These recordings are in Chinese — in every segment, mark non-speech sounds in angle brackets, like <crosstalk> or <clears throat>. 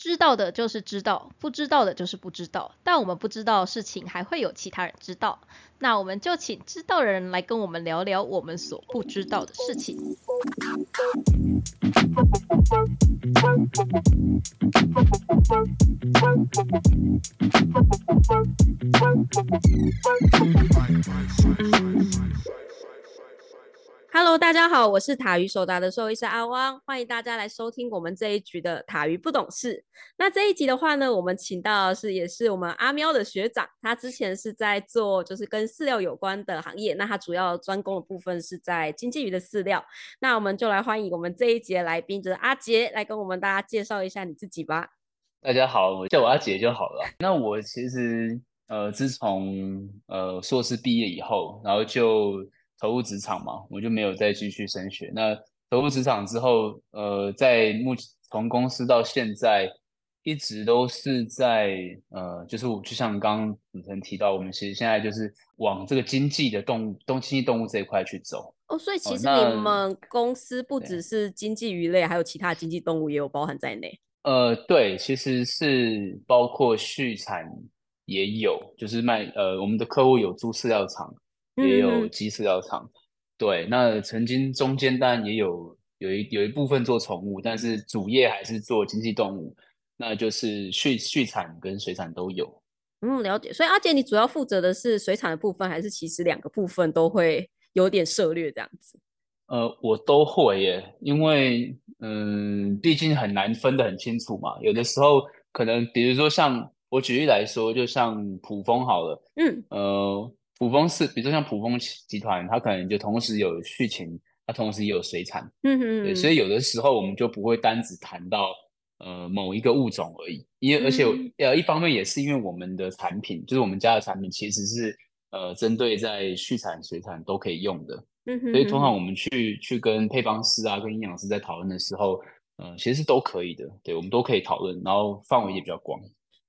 知道的就是知道，不知道的就是不知道。但我们不知道的事情，还会有其他人知道。那我们就请知道的人来跟我们聊聊我们所不知道的事情。Hello，大家好，我是塔鱼手达的兽医师阿汪，欢迎大家来收听我们这一局的塔鱼不懂事。那这一集的话呢，我们请到是也是我们阿喵的学长，他之前是在做就是跟饲料有关的行业，那他主要专攻的部分是在经济鱼的饲料。那我们就来欢迎我们这一集的来宾，就是阿杰，来跟我们大家介绍一下你自己吧。大家好，我叫我阿杰就好了。那我其实呃，自从呃硕士毕业以后，然后就。投入职场嘛，我就没有再继续升学。那投入职场之后，呃，在目从公司到现在，一直都是在呃，就是我就像刚刚主持人提到，我们其实现在就是往这个经济的动物、东经济动物这一块去走。哦，所以其实你们公司不只是经济鱼类，还有其他经济动物也有包含在内。呃，对，其实是包括畜产也有，就是卖呃，我们的客户有猪饲料厂。也有鸡饲料厂，对，那曾经中间当然也有有一有一部分做宠物，但是主业还是做经济动物，那就是畜畜产跟水产都有。嗯，了解。所以阿杰，你主要负责的是水产的部分，还是其实两个部分都会有点涉略这样子？呃，我都会耶，因为嗯，毕竟很难分得很清楚嘛。有的时候可能，比如说像我举例来说，就像普丰好了，嗯，呃。普丰是，比如说像普丰集团，它可能就同时有畜禽，它同时也有水产，嗯嗯，对，所以有的时候我们就不会单只谈到呃某一个物种而已，因为而且呃一方面也是因为我们的产品，就是我们家的产品其实是呃针对在畜产、水产都可以用的，嗯哼，所以通常我们去去跟配方师啊、跟营养师在讨论的时候，呃，其实是都可以的，对我们都可以讨论，然后范围也比较广。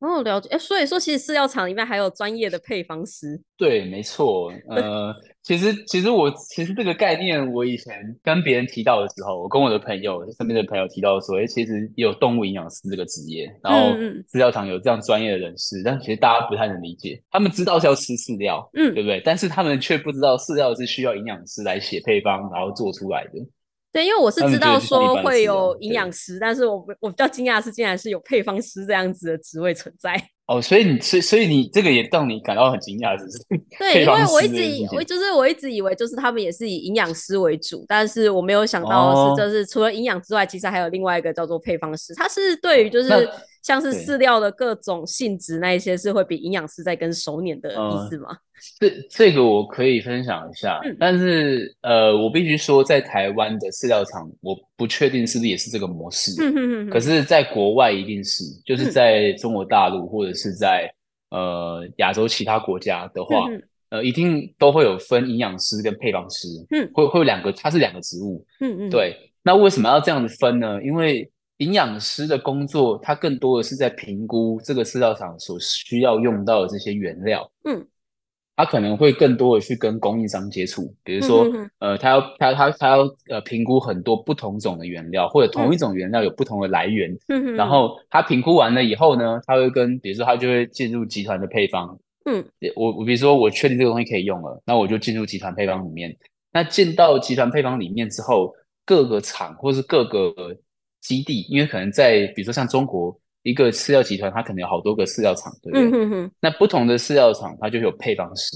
哦，了解。哎，所以说，其实饲料厂里面还有专业的配方师。对，没错。呃，其实，其实我其实这个概念，我以前跟别人提到的时候，我跟我的朋友身边的朋友提到说，哎，其实也有动物营养师这个职业，然后饲料厂有这样专业的人士，但其实大家不太能理解。他们知道是要吃饲料，嗯，对不对？但是他们却不知道饲料是需要营养师来写配方，然后做出来的。对，因为我是知道说会有营养师，但是我我比较惊讶的是，竟然是有配方师这样子的职位存在。哦，所以你所以所以你这个也让你感到很惊讶，是不是？<laughs> 对，因为我一直以我就是我一直以为就是他们也是以营养师为主，但是我没有想到是就是除了营养之外，其实还有另外一个叫做配方师，他是对于就是像是饲料的各种性质那一些是会比营养师在跟手捻的意思吗？这这个我可以分享一下，但是呃，我必须说，在台湾的饲料厂，我不确定是不是也是这个模式。嗯可是，在国外一定是，就是在中国大陆或者是在呃亚洲其他国家的话，呃，一定都会有分营养师跟配方师。嗯。会会有两个，它是两个职务。嗯嗯。对。那为什么要这样子分呢？因为营养师的工作，他更多的是在评估这个饲料厂所需要用到的这些原料。嗯。他可能会更多的去跟供应商接触，比如说，呃，他要他他他要呃评估很多不同种的原料，或者同一种原料有不同的来源，然后他评估完了以后呢，他会跟，比如说他就会进入集团的配方，嗯，我我比如说我确定这个东西可以用了，那我就进入集团配方里面，那进到集团配方里面之后，各个厂或是各个基地，因为可能在比如说像中国。一个饲料集团，它可能有好多个饲料厂，对不对？那不同的饲料厂，它就有配方师。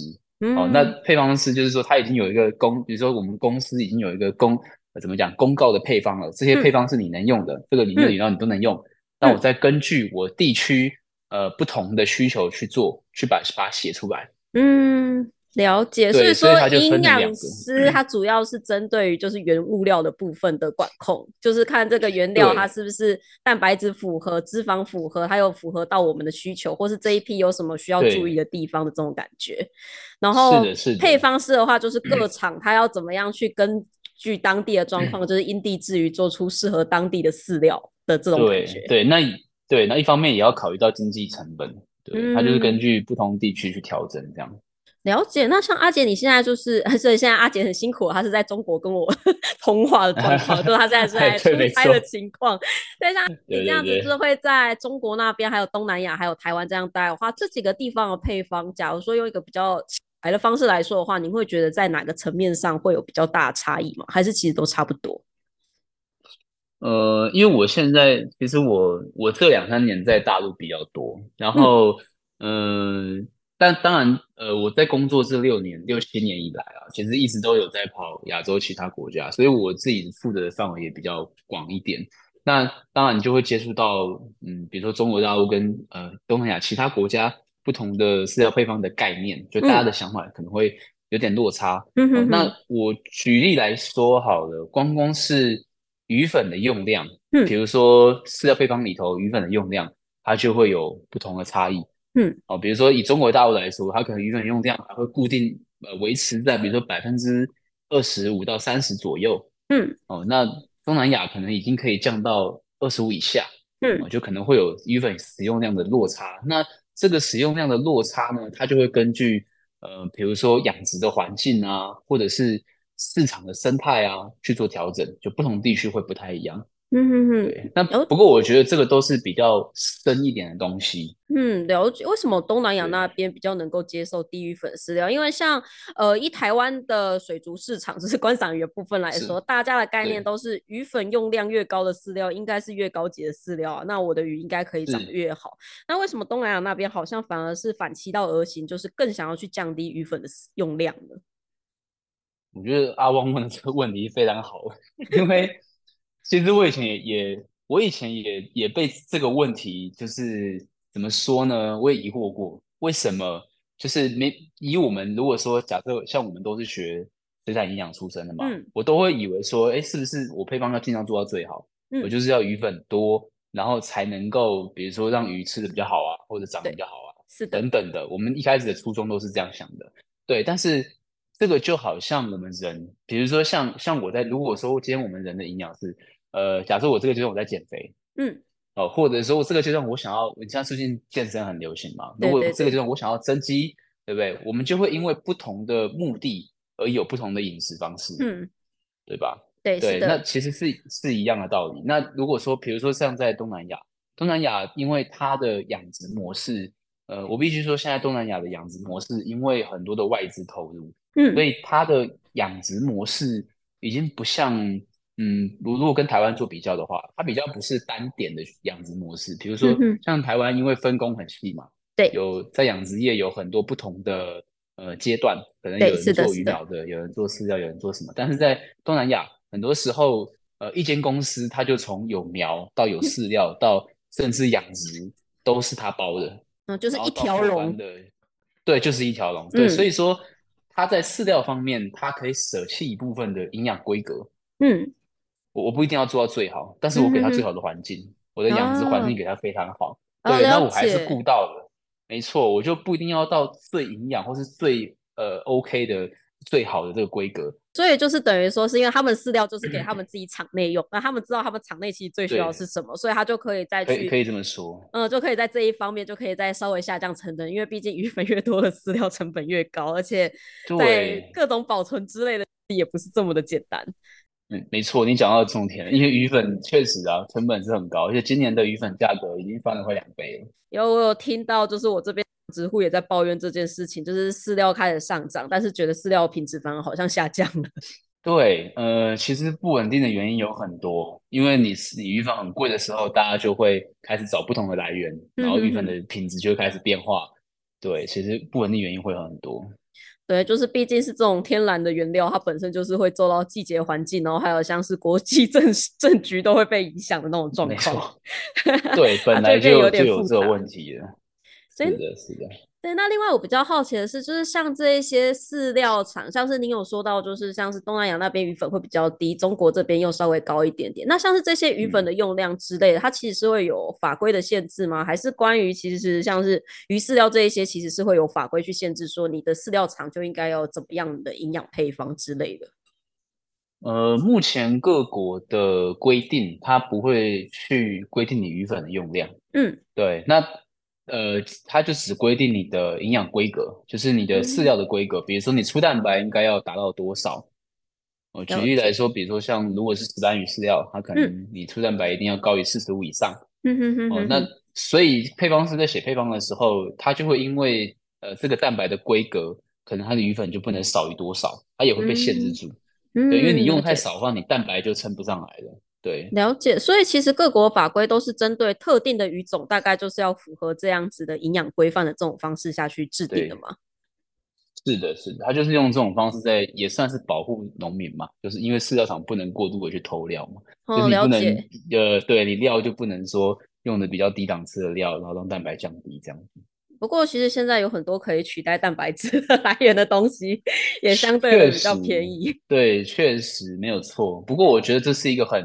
哦，那配方师就是说，他已经有一个公，比如说我们公司已经有一个公，怎么讲？公告的配方了，这些配方是你能用的，这个里面的饮料你都能用。那我再根据我地区呃不同的需求去做，去把把它写出来。嗯。了解，所以说营养师他主要是针对于就是原物料的部分的管控，就是看这个原料它是不是蛋白质符合、脂肪符合，还有符合到我们的需求，或是这一批有什么需要注意的地方的这种感觉。然后配方师的话，就是各厂他要怎么样去根据当地的状况，就是因地制宜做出适合当地的饲料的这种感觉。对，那对那一方面也要考虑到经济成本，对，它就是根据不同地区去调整这样。了解。那像阿杰，你现在就是，<laughs> 所以现在阿杰很辛苦，他是在中国跟我 <laughs> 通话的状况，<laughs> 就他现在是在出差的情况。对，像你这样子，就是会在中国那边，还有东南亚，还有台湾这样待的话，这几个地方的配方，假如说用一个比较来的方式来说的话，你会觉得在哪个层面上会有比较大的差异吗？还是其实都差不多？呃，因为我现在其实我我这两三年在大陆比较多，然后嗯。但当然，呃，我在工作这六年、六七年以来啊，其实一直都有在跑亚洲其他国家，所以我自己负责的范围也比较广一点。那当然，你就会接触到，嗯，比如说中国大陆跟呃东南亚其他国家不同的饲料配方的概念，就大家的想法可能会有点落差。嗯哼。那我举例来说好了，光光是鱼粉的用量，嗯，比如说饲料配方里头鱼粉的用量，它就会有不同的差异。嗯，哦，比如说以中国大陆来说，它可能鱼粉用量还会固定呃维持在比如说百分之二十五到三十左右。嗯，哦，那东南亚可能已经可以降到二十五以下。嗯，就可能会有鱼粉使用量的落差。那这个使用量的落差呢，它就会根据呃，比如说养殖的环境啊，或者是市场的生态啊去做调整，就不同地区会不太一样。嗯哼哼，对，那不过我觉得这个都是比较深一点的东西。嗯，了解为什么东南亚那边比较能够接受低鱼粉饲料？因为像呃，以台湾的水族市场，就是观赏鱼的部分来说，大家的概念都是鱼粉用量越高的饲料应该是越高级的饲料啊，那我的鱼应该可以长得越好。那为什么东南亚那边好像反而是反其道而行，就是更想要去降低鱼粉的用量呢？我觉得阿汪问的这个问题非常好，<laughs> 因为。其实我以前也也，我以前也也被这个问题，就是怎么说呢？我也疑惑过，为什么就是没以我们如果说假设像我们都是学水产营养出身的嘛，我都会以为说，哎，是不是我配方要尽量做到最好？我就是要鱼粉多，然后才能够，比如说让鱼吃的比较好啊，或者长得比较好啊，是等等的。我们一开始的初衷都是这样想的，对。但是这个就好像我们人，比如说像像我在如果说今天我们人的营养是。呃，假设我这个阶段我在减肥，嗯，哦，或者说这个阶段我想要，你像最近健身很流行嘛，如果这个阶段我想要增肌，对不对？我们就会因为不同的目的而有不同的饮食方式，嗯，对吧？对对，那其实是是一样的道理。那如果说，比如说像在东南亚，东南亚因为它的养殖模式，呃，我必须说，现在东南亚的养殖模式因为很多的外资投入，嗯，所以它的养殖模式已经不像。嗯，如如果跟台湾做比较的话，它比较不是单点的养殖模式。比如说，像台湾因为分工很细嘛，对，有在养殖业有很多不同的呃阶段，可能有人做鱼苗的，有人做饲料，有人做什么。但是在东南亚，很多时候，呃，一间公司它就从有苗到有饲料到甚至养殖都是他包的，嗯，就是一条龙的，对，就是一条龙。对，所以说它在饲料方面，它可以舍弃一部分的营养规格，嗯。我我不一定要做到最好，但是我给他最好的环境，我的养殖环境给他非常好，对，那我还是顾到了，没错，我就不一定要到最营养或是最呃 OK 的最好的这个规格，所以就是等于说是因为他们饲料就是给他 <clears throat> 们自己场内用，那他们知道他们场内其实最需要是什么，所以他就可以再去可以这么说，嗯，就可以在这一方面就可以再稍微下降成本，因为毕竟鱼粉越多的饲料成本越高，而且在各种保存之类的也不是这么的简单。嗯，没错，你讲到重点了，因为鱼粉确实啊，成本是很高，而且今年的鱼粉价格已经翻了快两倍了。有我有听到，就是我这边直户也在抱怨这件事情，就是饲料开始上涨，但是觉得饲料品质反而好像下降了。<laughs> 对，呃，其实不稳定的原因有很多，因为你你鱼粉很贵的时候，大家就会开始找不同的来源，然后鱼粉的品质就会开始变化。对，其实不稳定原因会有很多。对，就是毕竟是这种天然的原料，它本身就是会受到季节环境，然后还有像是国际 <laughs> 政政局都会被影响的那种状况。<laughs> 对，本来就就有这个问题了。是的，是的。对，那另外我比较好奇的是，就是像这一些饲料厂，像是您有说到，就是像是东南亚那边鱼粉会比较低，中国这边又稍微高一点点。那像是这些鱼粉的用量之类的，它其实是会有法规的限制吗？还是关于其实像是鱼饲料这一些，其实是会有法规去限制，说你的饲料厂就应该要怎么样的营养配方之类的？呃，目前各国的规定，它不会去规定你鱼粉的用量。嗯，对，那。呃，它就只规定你的营养规格，就是你的饲料的规格，比如说你粗蛋白应该要达到多少。我举例来说，比如说像如果是石斑鱼饲料，它可能你粗蛋白一定要高于四十五以上。嗯哼哼。哦，那所以配方师在写配方的时候，他就会因为呃这个蛋白的规格，可能它的鱼粉就不能少于多少，它也会被限制住。嗯。对，因为你用太少的话，你蛋白就称不上来了。对。了解。所以其实各国法规都是针对特定的鱼种，大概就是要符合这样子的营养规范的这种方式下去制定的嘛。是的，是的，他就是用这种方式在，也算是保护农民嘛，就是因为饲料厂不能过度的去偷料嘛，就是你不能，呃，对你料就不能说用的比较低档次的料，然后让蛋白降低这样子。不过其实现在有很多可以取代蛋白质来源的东西，也相对比较便宜。对，确实没有错。不过我觉得这是一个很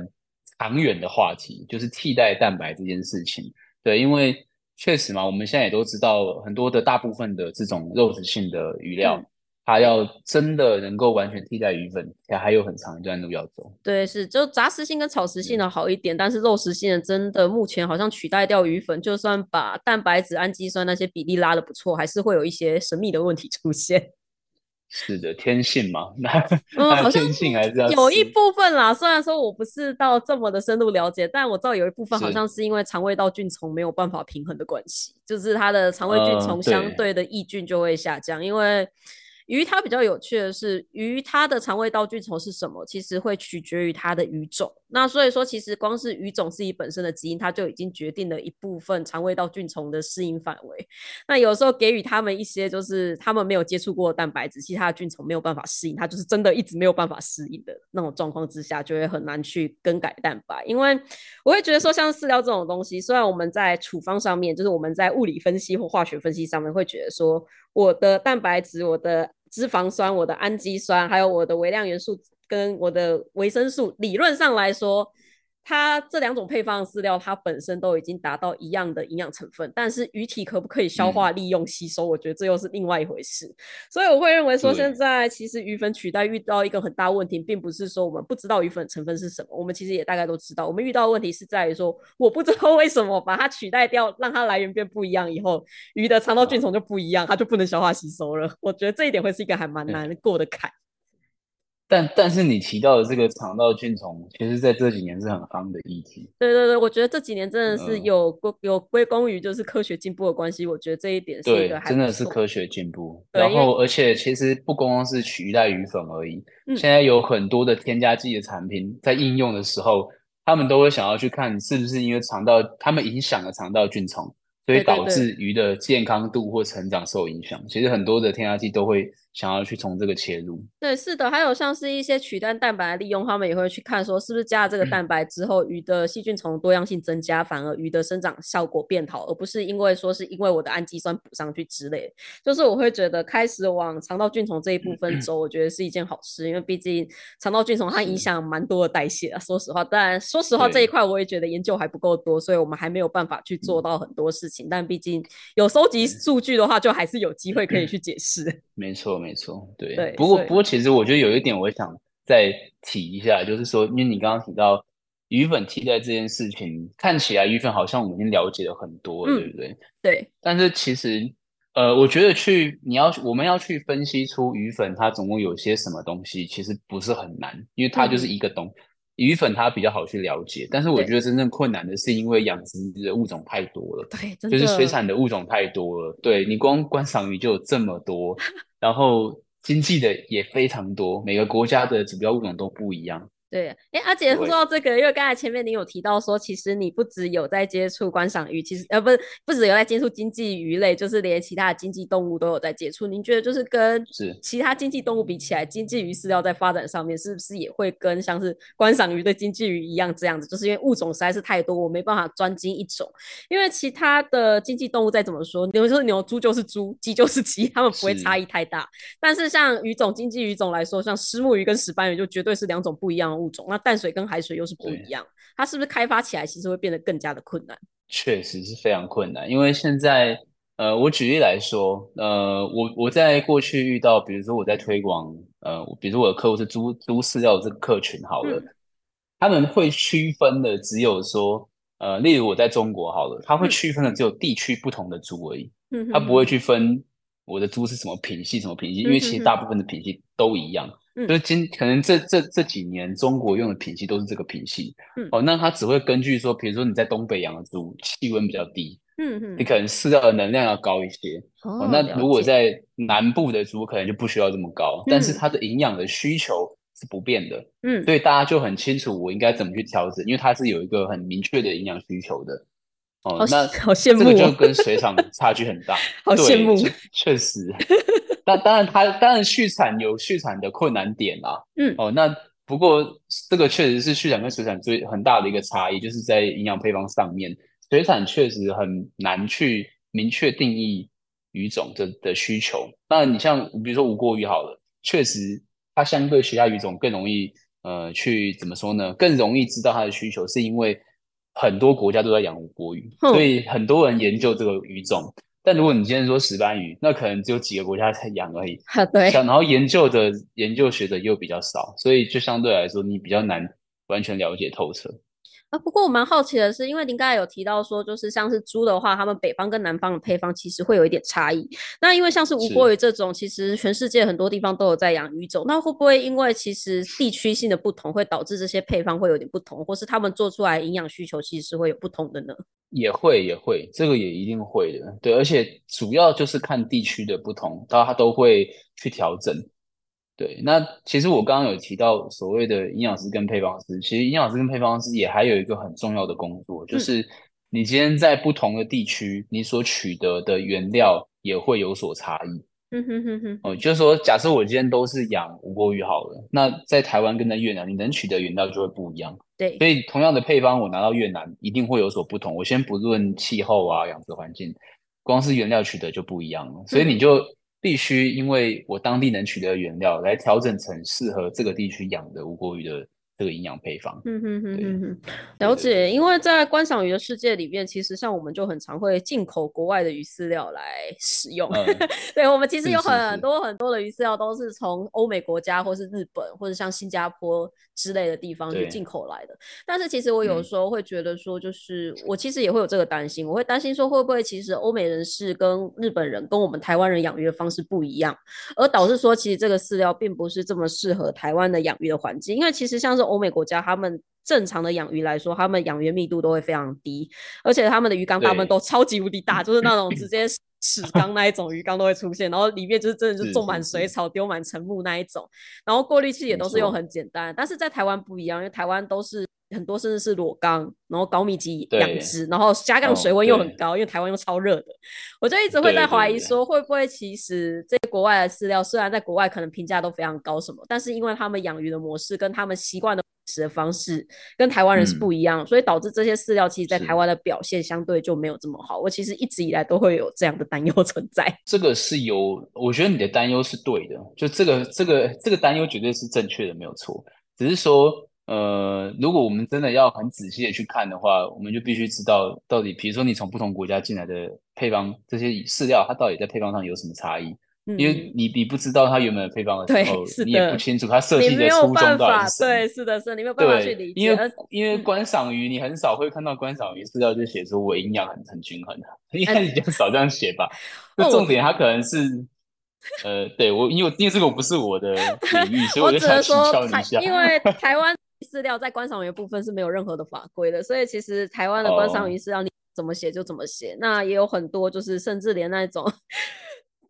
长远的话题，就是替代蛋白这件事情。对，因为。确实嘛，我们现在也都知道，很多的大部分的这种肉食性的鱼料，它要真的能够完全替代鱼粉，它还有很长一段路要走。对，是就杂食性跟草食性的好一点，但是肉食性的真的目前好像取代掉鱼粉，就算把蛋白质、氨基酸那些比例拉的不错，还是会有一些神秘的问题出现。是的，天性嘛，那 <laughs> 那天性还是要有一部分啦。虽然说我不是到这么的深入了解，但我知道有一部分好像是因为肠胃道菌虫没有办法平衡的关系，就是它的肠胃菌虫相对的益菌就会下降，因为。鱼它比较有趣的是，鱼它的肠胃道菌虫是什么？其实会取决于它的鱼种。那所以说，其实光是鱼种自己本身的基因，它就已经决定了一部分肠胃道菌虫的适应范围。那有时候给予他们一些就是他们没有接触过的蛋白质，其他的菌虫没有办法适应，它就是真的一直没有办法适应的那种状况之下，就会很难去更改蛋白。因为我会觉得说，像饲料这种东西，虽然我们在处方上面，就是我们在物理分析或化学分析上面会觉得说，我的蛋白质，我的脂肪酸、我的氨基酸，还有我的微量元素跟我的维生素，理论上来说。它这两种配方的饲料，它本身都已经达到一样的营养成分，但是鱼体可不可以消化、利用、吸收，我觉得这又是另外一回事。所以我会认为说，现在其实鱼粉取代遇到一个很大问题，并不是说我们不知道鱼粉成分是什么，我们其实也大概都知道。我们遇到的问题是在于说，我不知道为什么把它取代掉，让它来源变不一样以后，鱼的肠道菌虫就不一样，它就不能消化吸收了。我觉得这一点会是一个还蛮难过的坎。但但是你提到的这个肠道菌虫，其实在这几年是很夯的议题。对对对，我觉得这几年真的是有归有归功于就是科学进步的关系。我觉得这一点是一个真的是科学进步。然后而且其实不光光是取代鱼粉而已，现在有很多的添加剂的产品在应用的时候，他们都会想要去看是不是因为肠道他们影响了肠道菌虫。所以导致鱼的健康度或成长受影响。其实很多的添加剂都会想要去从这个切入。对，是的，还有像是一些取代蛋白的利用，他们也会去看说是不是加了这个蛋白之后，鱼的细菌虫多样性增加，反而鱼的生长效果变好，而不是因为说是因为我的氨基酸补上去之类。就是我会觉得开始往肠道菌虫这一部分走，我觉得是一件好事，因为毕竟肠道菌虫它影响蛮多的代谢啊。说实话，当然说实话这一块我也觉得研究还不够多，所以我们还没有办法去做到很多事情。但毕竟有收集数据的话，就还是有机会可以去解释。没错，没错，对。对。不过，不过，其实我觉得有一点，我想再提一下，就是说，因为你刚刚提到鱼粉替代这件事情，看起来鱼粉好像我们已经了解了很多，对不对？对。但是其实，呃，我觉得去你要我们要去分析出鱼粉它总共有些什么东西，其实不是很难，因为它就是一个东。鱼粉它比较好去了解，但是我觉得真正困难的是因为养殖的物种太多了，对，就是水产的物种太多了。对你光观赏鱼就有这么多，<laughs> 然后经济的也非常多，每个国家的指标物种都不一样。对，哎，阿姐说到这个，因为刚才前面您有提到说，其实你不只有在接触观赏鱼，其实呃不是不只有在接触经济鱼类，就是连其他的经济动物都有在接触。您觉得就是跟是其他经济动物比起来，经济鱼饲料在发展上面是不是也会跟像是观赏鱼的经济鱼一样这样子？就是因为物种实在是太多，我没办法专精一种。因为其他的经济动物再怎么说，牛就是牛、猪就是猪，鸡就是鸡，它们不会差异太大。但是像鱼种经济鱼种来说，像石目鱼跟石斑鱼就绝对是两种不一样的。物种那淡水跟海水又是不一样，它是不是开发起来其实会变得更加的困难？确实是非常困难，因为现在呃，我举例来说，呃，我我在过去遇到，比如说我在推广，呃，比如说我的客户是猪猪饲料这个客群好了，他们会区分的只有说，呃，例如我在中国好了，他会区分的只有地区不同的猪而已，嗯，他不会去分我的猪是什么品系什么品系，因为其实大部分的品系都一样。就是今可能这这这几年中国用的品系都是这个品系，哦，那它只会根据说，比如说你在东北养的猪，气温比较低，嗯嗯，你可能饲料的能量要高一些，哦，那如果在南部的猪可能就不需要这么高，但是。它的营养的需求是不变的，嗯，所以大家就很清楚我应该怎么去调整，因为它是有一个很明确的营养需求的，哦，那好羡慕，这个就跟水 <laughs> 产差距很大，<laughs> 好羡慕，确实。那当然，它当然畜产有畜产的困难点啦。<laughs> 嗯，哦，那不过这个确实是畜产跟水产最很大的一个差异，就是在营养配方上面，水产确实很难去明确定义鱼种的的需求。那你像比如说无锅鱼好了，确实它相对其他鱼种更容易呃去怎么说呢？更容易知道它的需求，是因为很多国家都在养无锅鱼，所以很多人研究这个鱼种。但如果你今天说石斑鱼，那可能只有几个国家在养而已。对。然后研究的研究学者又比较少，所以就相对来说你比较难完全了解透彻。啊，不过我蛮好奇的是，因为您刚才有提到说，就是像是猪的话，他们北方跟南方的配方其实会有一点差异。那因为像是无锅鱼这种，其实全世界很多地方都有在养鱼种，那会不会因为其实地区性的不同，会导致这些配方会有点不同，或是他们做出来营养需求其实是会有不同的呢？也会，也会，这个也一定会的。对，而且主要就是看地区的不同，它它都会去调整。对，那其实我刚刚有提到所谓的营养师跟配方师，其实营养师跟配方师也还有一个很重要的工作，就是你今天在不同的地区，你所取得的原料也会有所差异。嗯哼哼哼。哦，就是说，假设我今天都是养无锅鱼好了，那在台湾跟在越南，你能取得原料就会不一样。对，所以同样的配方，我拿到越南一定会有所不同。我先不论气候啊、养殖环境，光是原料取得就不一样了。所以你就。必须因为我当地能取得原料来调整成适合这个地区养的无锅鱼的这个营养配方。嗯哼哼哼哼，了解。因为在观赏鱼的世界里面，其实像我们就很常会进口国外的鱼饲料来使用。<laughs> 对，我们其实有很多很多的鱼饲料都是从欧美国家或是日本或者像新加坡。之类的地方去进口来的，但是其实我有时候会觉得说，就是我其实也会有这个担心，我会担心说会不会其实欧美人士跟日本人跟我们台湾人养鱼的方式不一样，而导致说其实这个饲料并不是这么适合台湾的养鱼的环境，因为其实像是欧美国家他们正常的养鱼来说，他们养鱼密度都会非常低，而且他们的鱼缸大部分都超级无敌大，<laughs> 就是那种直接。屎缸那一种鱼缸都会出现，然后里面就是真的就种满水草、丢满沉木那一种，然后过滤器也都是用很简单。但是在台湾不一样，因为台湾都是很多甚至是裸缸，然后高密集养殖，然后加杠水温又很高，因为台湾又超热的。我就一直会在怀疑说，会不会其实这些国外的饲料虽然在国外可能评价都非常高什么，但是因为他们养鱼的模式跟他们习惯的食。的方式跟台湾人是不一样，所以导致这些饲料其实，在台湾的表现相对就没有这么好。我其实一直以来都会有这样的担忧 <laughs> 存在。这个是有，我觉得你的担忧是对的，就这个这个这个担忧绝对是正确的，没有错。只是说，呃，如果我们真的要很仔细的去看的话，我们就必须知道到底，比如说你从不同国家进来的配方这些饲料，它到底在配方上有什么差异。因为你你不知道它原本的配方的时候，你也不清楚它设计的初衷到底是什么。对，是的，是的，你没有办法去理解。因为因为观赏鱼，你很少会看到观赏鱼饲料就写出我营养很很均衡的，应该比较少这样写吧。<laughs> 那重点它可能是，呃，对我因为因为这个不是我的领域，<laughs> 所以我就想请教你一下。因为台湾饲料在观赏鱼部分是没有任何的法规的，所以其实台湾的观赏鱼饲料你怎么写就怎么写。那也有很多就是甚至连那种。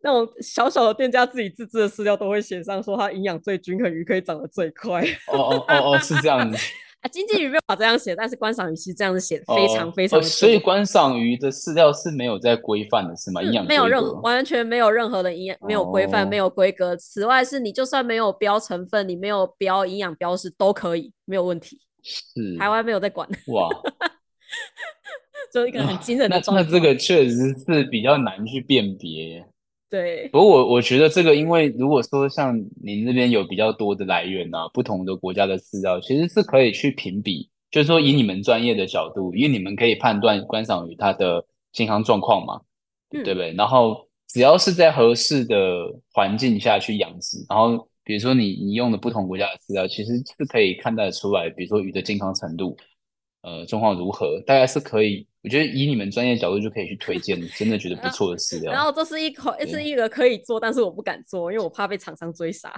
那种小小的店家自己自制的饲料都会写上说它营养最均衡，鱼可以长得最快。哦哦哦哦，是这样子啊。经济鱼没有把这样写，但是观赏鱼是这样子写，非常非常。所以观赏鱼的饲料是没有在规范的，是吗？营养没有任完全没有任何的营养，没有规范，没有规格。此外，是你就算没有标成分，你没有标营养标识都可以，没有问题。是台湾没有在管哇，<laughs> 就一个很惊人的状态。那这个确实是比较难去辨别。对，不过我我觉得这个，因为如果说像您这边有比较多的来源啊，不同的国家的饲料，其实是可以去评比，就是说以你们专业的角度，因为你们可以判断观赏鱼它的健康状况嘛，对不对？然后只要是在合适的环境下去养殖，然后比如说你你用的不同国家的饲料，其实是可以看得出来，比如说鱼的健康程度。呃状况如何，大概是可以。我觉得以你们专业角度就可以去推荐，真的觉得不错的饲料。然后这是一口，是一个可以做，但是我不敢做，因为我怕被厂商追杀。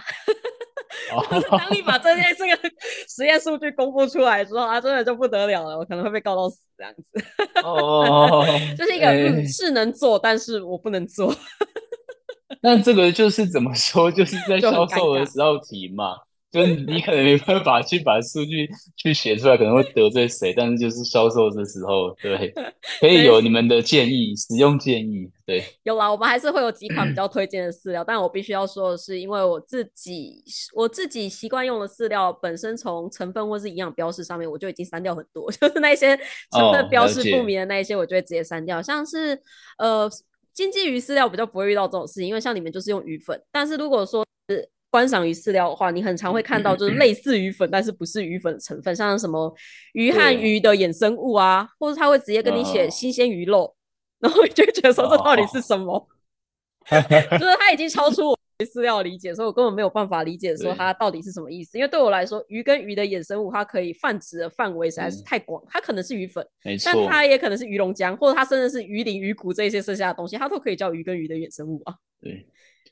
<laughs> 当你把这件这个 <laughs> 实验数据公布出来之后啊，真的就不得了了，我可能会被告到死这样子。哦，<laughs> 就是一个是能做，但是我不能做。那这个就是怎么说，就是在销售的时候提嘛。就你可能没办法去把数据去写出来，可能会得罪谁，但是就是销售的时候，对，<laughs> 可以有你们的建议，使用建议，对，有啦，我们还是会有几款比较推荐的饲料，但我必须要说的是，因为我自己我自己习惯用的饲料本身从成分或是营养标识上面，我就已经删掉很多，<laughs> 就是那些成分标识不明的那一些，我就会直接删掉，像是呃经济鱼饲料比较不会遇到这种事情，因为像你们就是用鱼粉，但是如果说是观赏鱼饲料的话，你很常会看到就是类似鱼粉，但是不是鱼粉的成分，像什么鱼和鱼的衍生物啊，或者他会直接跟你写新鲜鱼肉，然后就觉得说这到底是什么？<laughs> 就是他已经超出我对饲料理解，所以我根本没有办法理解说它到底是什么意思。因为对我来说，鱼跟鱼的衍生物，它可以泛指的范围实在是太广，它可能是鱼粉，但它也可能是鱼龙浆，或者它甚至是鱼鳞、鱼骨这些剩下的东西，它都可以叫鱼跟鱼的衍生物啊。对。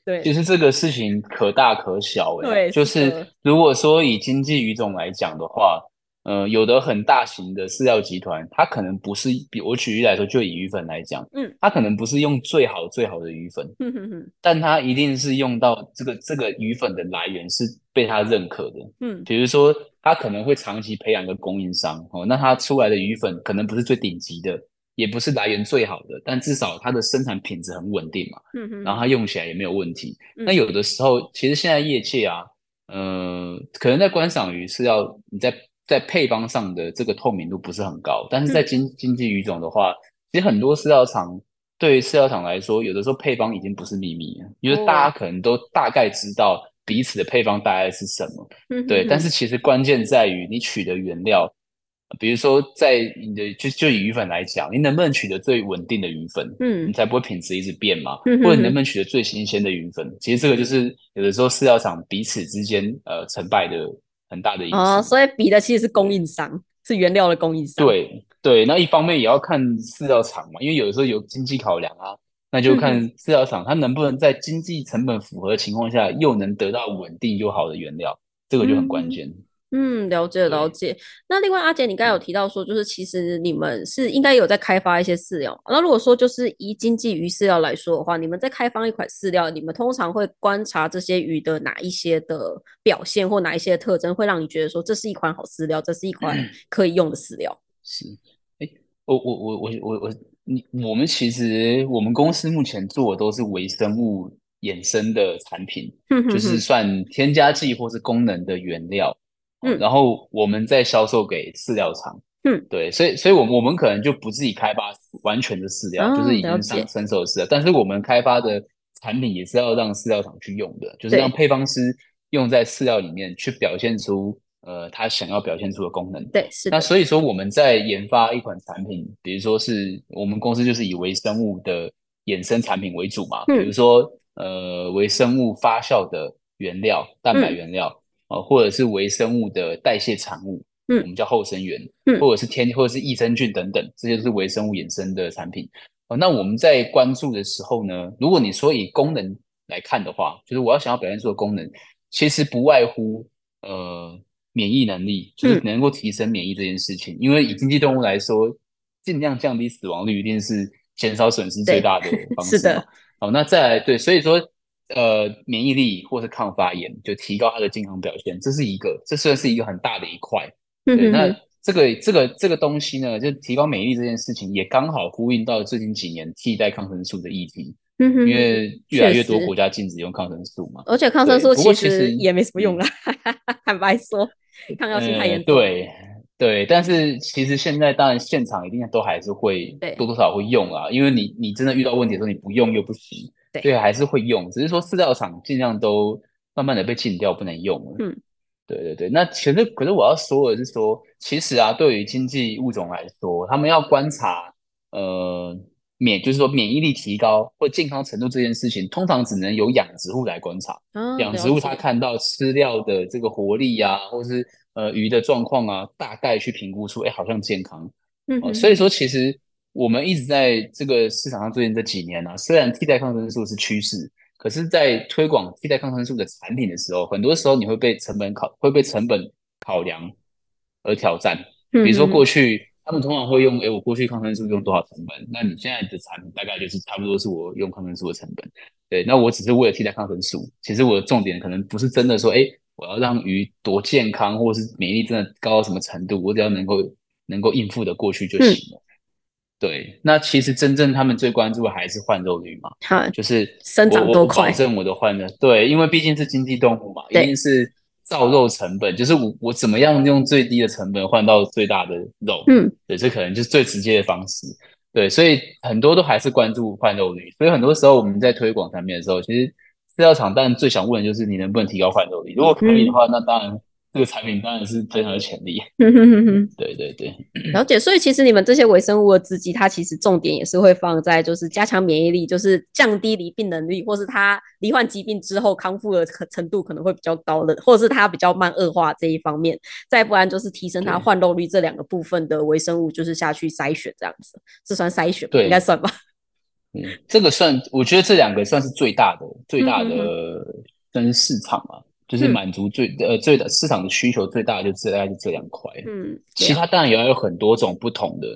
对，其实这个事情可大可小欸。对，就是如果说以经济鱼种来讲的话，呃，有的很大型的饲料集团，它可能不是，比我举例来说，就以鱼粉来讲，嗯，它可能不是用最好最好的鱼粉，嗯哼哼，但它一定是用到这个这个鱼粉的来源是被它认可的，嗯，比如说它可能会长期培养个供应商哦，那它出来的鱼粉可能不是最顶级的。也不是来源最好的，但至少它的生产品质很稳定嘛。嗯哼，然后它用起来也没有问题。那有的时候，其实现在业界啊，呃，可能在观赏鱼是要你在在配方上的这个透明度不是很高，但是在经经济鱼种的话，其实很多饲料厂对于饲料厂来说，有的时候配方已经不是秘密了，因为大家可能都大概知道彼此的配方大概是什么。嗯，对。但是其实关键在于你取的原料。比如说，在你的就就以鱼粉来讲，你能不能取得最稳定的鱼粉，嗯，你才不会品质一直变嘛？或者你能不能取得最新鲜的鱼粉？其实这个就是有的时候饲料厂彼此之间呃成败的很大的因素。哦，所以比的其实是供应商，是原料的供应商。对对，那一方面也要看饲料厂嘛，因为有的时候有经济考量啊，那就看饲料厂它能不能在经济成本符合的情况下，又能得到稳定又好的原料，这个就很关键。嗯，了解了解。那另外，阿杰，你刚才有提到说，就是其实你们是应该有在开发一些饲料。那如果说就是以经济鱼饲料来说的话，你们在开发一款饲料，你们通常会观察这些鱼的哪一些的表现或哪一些特征，会让你觉得说这是一款好饲料，这是一款可以用的饲料。是，哎，我我我我我我，你我们其实我们公司目前做的都是微生物衍生的产品，就是算添加剂或是功能的原料。嗯，然后我们再销售给饲料厂。嗯，对，所以，所以，我我们可能就不自己开发完全的饲料，就是已经上成熟的饲料。但是我们开发的产品也是要让饲料厂去用的，就是让配方师用在饲料里面去表现出呃他想要表现出的功能。对，是。那所以说我们在研发一款产品，比如说是我们公司就是以微生物的衍生产品为主嘛，比如说呃微生物发酵的原料，蛋白原料。呃，或者是微生物的代谢产物，嗯，我们叫后生源，嗯，或者是天，或者是益生菌等等，这些都是微生物衍生的产品。哦，那我们在关注的时候呢，如果你说以功能来看的话，就是我要想要表现出的功能，其实不外乎呃免疫能力，就是能够提升免疫这件事情。因为以经济动物来说，尽量降低死亡率，一定是减少损失最大的方式。是的。好，那再来对，所以说。呃，免疫力或是抗发炎，就提高它的健康表现，这是一个，这算是一个很大的一块。对，那这个这个这个东西呢，就提高免疫力这件事情，也刚好呼应到最近几年替代抗生素的议题。嗯哼，因为越来越多国家禁止用抗生素嘛，而且抗生素其实也没什么用啦。坦白说，抗药性太严重。对对，但是其实现在当然现场一定都还是会多多少会用啊，因为你你真的遇到问题的时候，你不用又不行。对，还是会用，只是说饲料厂尽量都慢慢的被禁掉，不能用了。嗯，对对对。那其实，可是我要说的是说，其实啊，对于经济物种来说，他们要观察呃免就是说免疫力提高或健康程度这件事情，通常只能由养殖户来观察。养殖户他看到饲料的这个活力啊，或是呃鱼的状况啊，大概去评估出，哎，好像健康。嗯，所以说其实我们一直在这个市场上最近这几年呢，虽然替代抗生素是趋势，可是，在推广替代抗生素的产品的时候，很多时候你会被成本考会被成本考量而挑战。比如说过去。他们通常会用，哎，我过去抗生素用多少成本？那你现在的产品大概就是差不多是我用抗生素的成本。对，那我只是为了替代抗生素，其实我的重点可能不是真的说，哎，我要让鱼多健康，或者是免疫力真的高到什么程度，我只要能够能够应付的过去就行了。对，那其实真正他们最关注的还是换肉率嘛，就是生长多快，保证我的换的。对，因为毕竟是经济动物嘛，一定是。造肉成本就是我我怎么样用最低的成本换到最大的肉，嗯，对，这可能就是最直接的方式，对，所以很多都还是关注换肉率，所以很多时候我们在推广产品的时候，其实饲料厂当然最想问的就是你能不能提高换肉率，如果可以的话，那当然。这个产品当然是非常有潜力。<laughs> 对对对，了解。所以其实你们这些微生物的制剂，它其实重点也是会放在就是加强免疫力，就是降低离病能力，或是它罹患疾病之后康复的程度可能会比较高的，或者是它比较慢恶化这一方面。再不然就是提升它换肉率这两个部分的微生物，就是下去筛选这样子，这算筛选对，应该算吧？嗯，这个算，我觉得这两个算是最大的最大的跟市场啊。就是满足最呃最的市场的需求最大的就大概是这两块，嗯，其他当然也要有很多种不同的，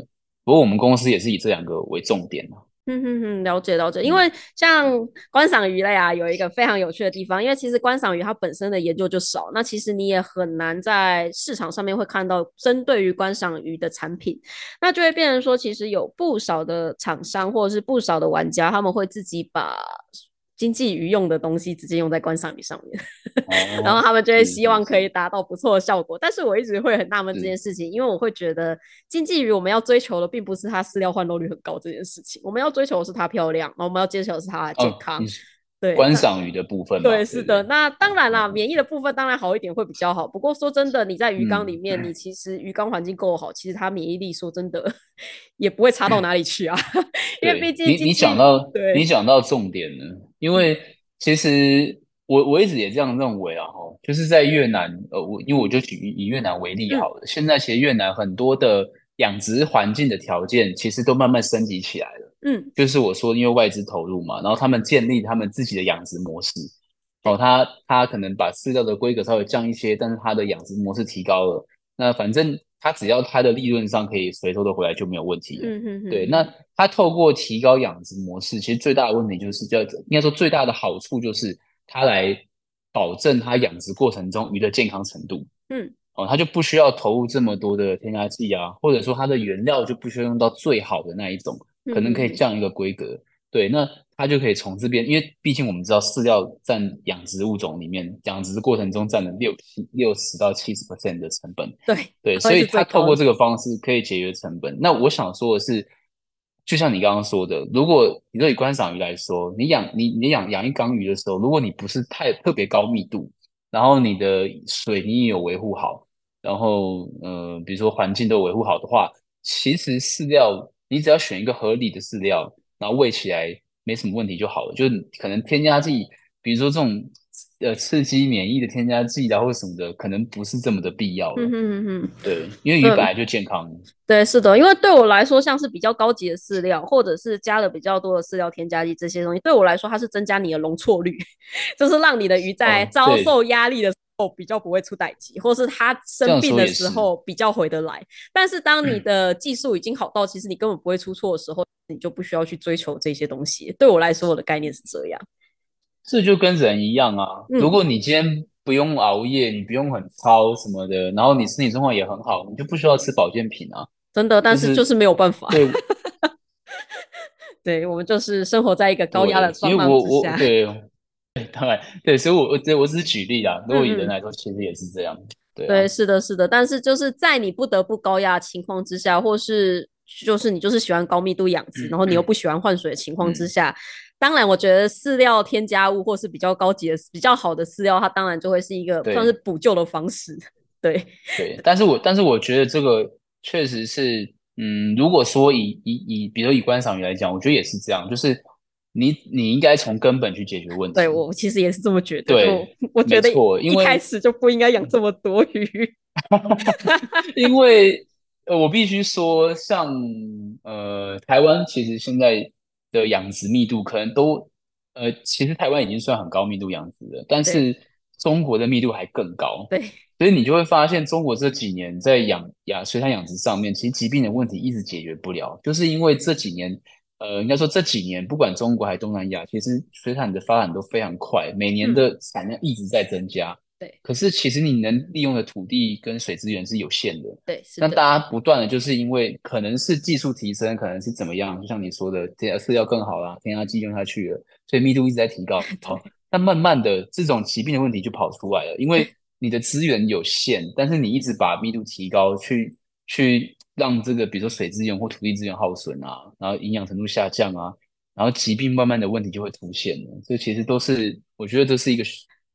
不过我们公司也是以这两个为重点嘛。嗯哼哼，了解了解。因为像观赏鱼类啊，有一个非常有趣的地方，因为其实观赏鱼它本身的研究就少，那其实你也很难在市场上面会看到针对于观赏鱼的产品，那就会变成说，其实有不少的厂商或者是不少的玩家，他们会自己把。经济鱼用的东西直接用在观赏鱼上面，<laughs> 然后他们就会希望可以达到不错的效果。但是我一直会很纳闷这件事情，因为我会觉得经济鱼我们要追求的并不是它饲料换肉率很高这件事情，我们要追求的是它漂亮，然后我们要追求的是它的健康。对观赏鱼的部分，对，是的。那当然啦，免疫的部分当然好一点会比较好。不过说真的，你在鱼缸里面，你其实鱼缸环境够好，其实它免疫力说真的也不会差到哪里去啊。<laughs> 因为毕竟你你讲到你讲到重点了，因为其实我我一直也这样认为啊，哈，就是在越南，呃，我因为我就举以越南为例好了。现在其实越南很多的养殖环境的条件其实都慢慢升级起来了。嗯，就是我说，因为外资投入嘛，然后他们建立他们自己的养殖模式，哦，他他可能把饲料的规格稍微降一些，但是他的养殖模式提高了，那反正他只要他的利润上可以回收的回来就没有问题了。嗯嗯嗯。对，那他透过提高养殖模式，其实最大的问题就是叫应该说最大的好处就是它来保证它养殖过程中鱼的健康程度。嗯，哦，它就不需要投入这么多的添加剂啊，或者说它的原料就不需要用到最好的那一种。可能可以降一个规格，对，那它就可以从这边，因为毕竟我们知道饲料占养殖物种里面养殖过程中占了六七六十到七十 percent 的成本，对对，<laughs> 所以它透过这个方式可以节约成本。那我想说的是，就像你刚刚说的，如果你对观赏鱼来说，你养你你养养一缸鱼的时候，如果你不是太特别高密度，然后你的水你也有维护好，然后呃，比如说环境都维护好的话，其实饲料。你只要选一个合理的饲料，然后喂起来没什么问题就好了。就是可能添加剂，比如说这种呃刺激免疫的添加剂然后什么的，可能不是这么的必要了。嗯嗯嗯对，因为鱼本来就健康。对，是的，因为对我来说，像是比较高级的饲料，或者是加了比较多的饲料添加剂这些东西，对我来说，它是增加你的容错率，就是让你的鱼在遭受压力的。哦，比较不会出歹疾，或是他生病的时候比较回得来。但是当你的技术已经好到，其实你根本不会出错的时候，你就不需要去追求这些东西。对我来说，我的概念是这样。这就跟人一样啊，如果你今天不用熬夜，你不用很操什么的，然后你身体状况也很好，你就不需要吃保健品啊。真的，但是就是没有办法。对，<laughs> 对我们就是生活在一个高压的状况之下。对。对，当然，对，所以，我我我只是举例啊。如果以人来说，其实也是这样。对，对，是的，是的。但是就是在你不得不高压情况之下，或是就是你就是喜欢高密度养殖，然后你又不喜欢换水的情况之下，当然，我觉得饲料添加物或是比较高级的、比较好的饲料，它当然就会是一个算是补救的方式。对，对。但是我但是我觉得这个确实是嗯，如果说以以以，比如以观赏鱼来讲，我觉得也是这样，就是你你应该从根本去解决问题。对我其实也是这么觉得。对，我觉得一开始就不应该养这么多鱼。<laughs> 因为呃，我必须说，像呃，台湾其实现在的养殖密度可能都呃，其实台湾已经算很高密度养殖了，但是中国的密度还更高。对。<laughs> 所以你就会发现，中国这几年在养养水产养殖上面，其实疾病的问题一直解决不了，就是因为这几年，呃，应该说这几年，不管中国还是东南亚，其实水产的发展都非常快，每年的产量一直在增加。对。可是其实你能利用的土地跟水资源是有限的。对。那大家不断的就是因为可能是技术提升，可能是怎么样，就像你说的，这饲料更好啦，添加剂用下去了，所以密度一直在提高。<laughs> 好，但慢慢的这种疾病的问题就跑出来了，因为。<laughs> 你的资源有限，但是你一直把密度提高，去去让这个比如说水资源或土地资源耗损啊，然后营养程度下降啊，然后疾病慢慢的问题就会出现了。这其实都是我觉得这是一个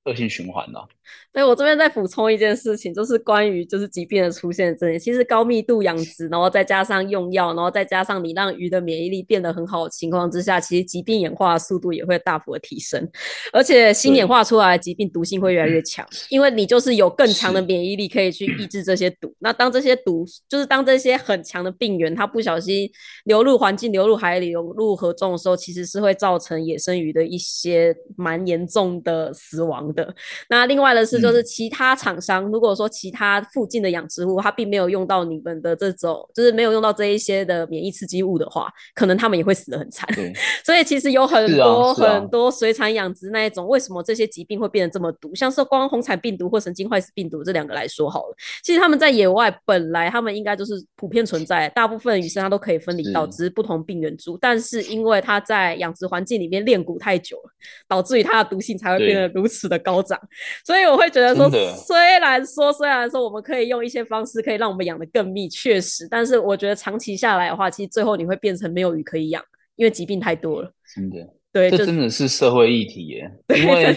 恶性循环了。所以我这边再补充一件事情，就是关于就是疾病的出现这里，其实高密度养殖，然后再加上用药，然后再加上你让鱼的免疫力变得很好的情况之下，其实疾病演化的速度也会大幅的提升，而且新演化出来的疾病毒性会越来越强，因为你就是有更强的免疫力可以去抑制这些毒。那当这些毒，就是当这些很强的病原它不小心流入环境、流入海里、流入河中的时候，其实是会造成野生鱼的一些蛮严重的死亡的。那另外的是。就是其他厂商，如果说其他附近的养殖户，他并没有用到你们的这种，就是没有用到这一些的免疫刺激物的话，可能他们也会死得很惨。<laughs> 所以其实有很多很多水产养殖那一种，为什么这些疾病会变得这么毒？像是光红产病毒或神经坏死病毒这两个来说好了，其实他们在野外本来他们应该就是普遍存在，大部分鱼生它都可以分离到，只是不同病原株。但是因为它在养殖环境里面练骨太久了，导致于它的毒性才会变得如此的高涨。所以我会。觉得说，虽然说，虽然说，我们可以用一些方式，可以让我们养的更密，确实，但是我觉得长期下来的话，其实最后你会变成没有鱼可以养，因为疾病太多了。真的，对，这真的是社会议题耶。<laughs> 因为，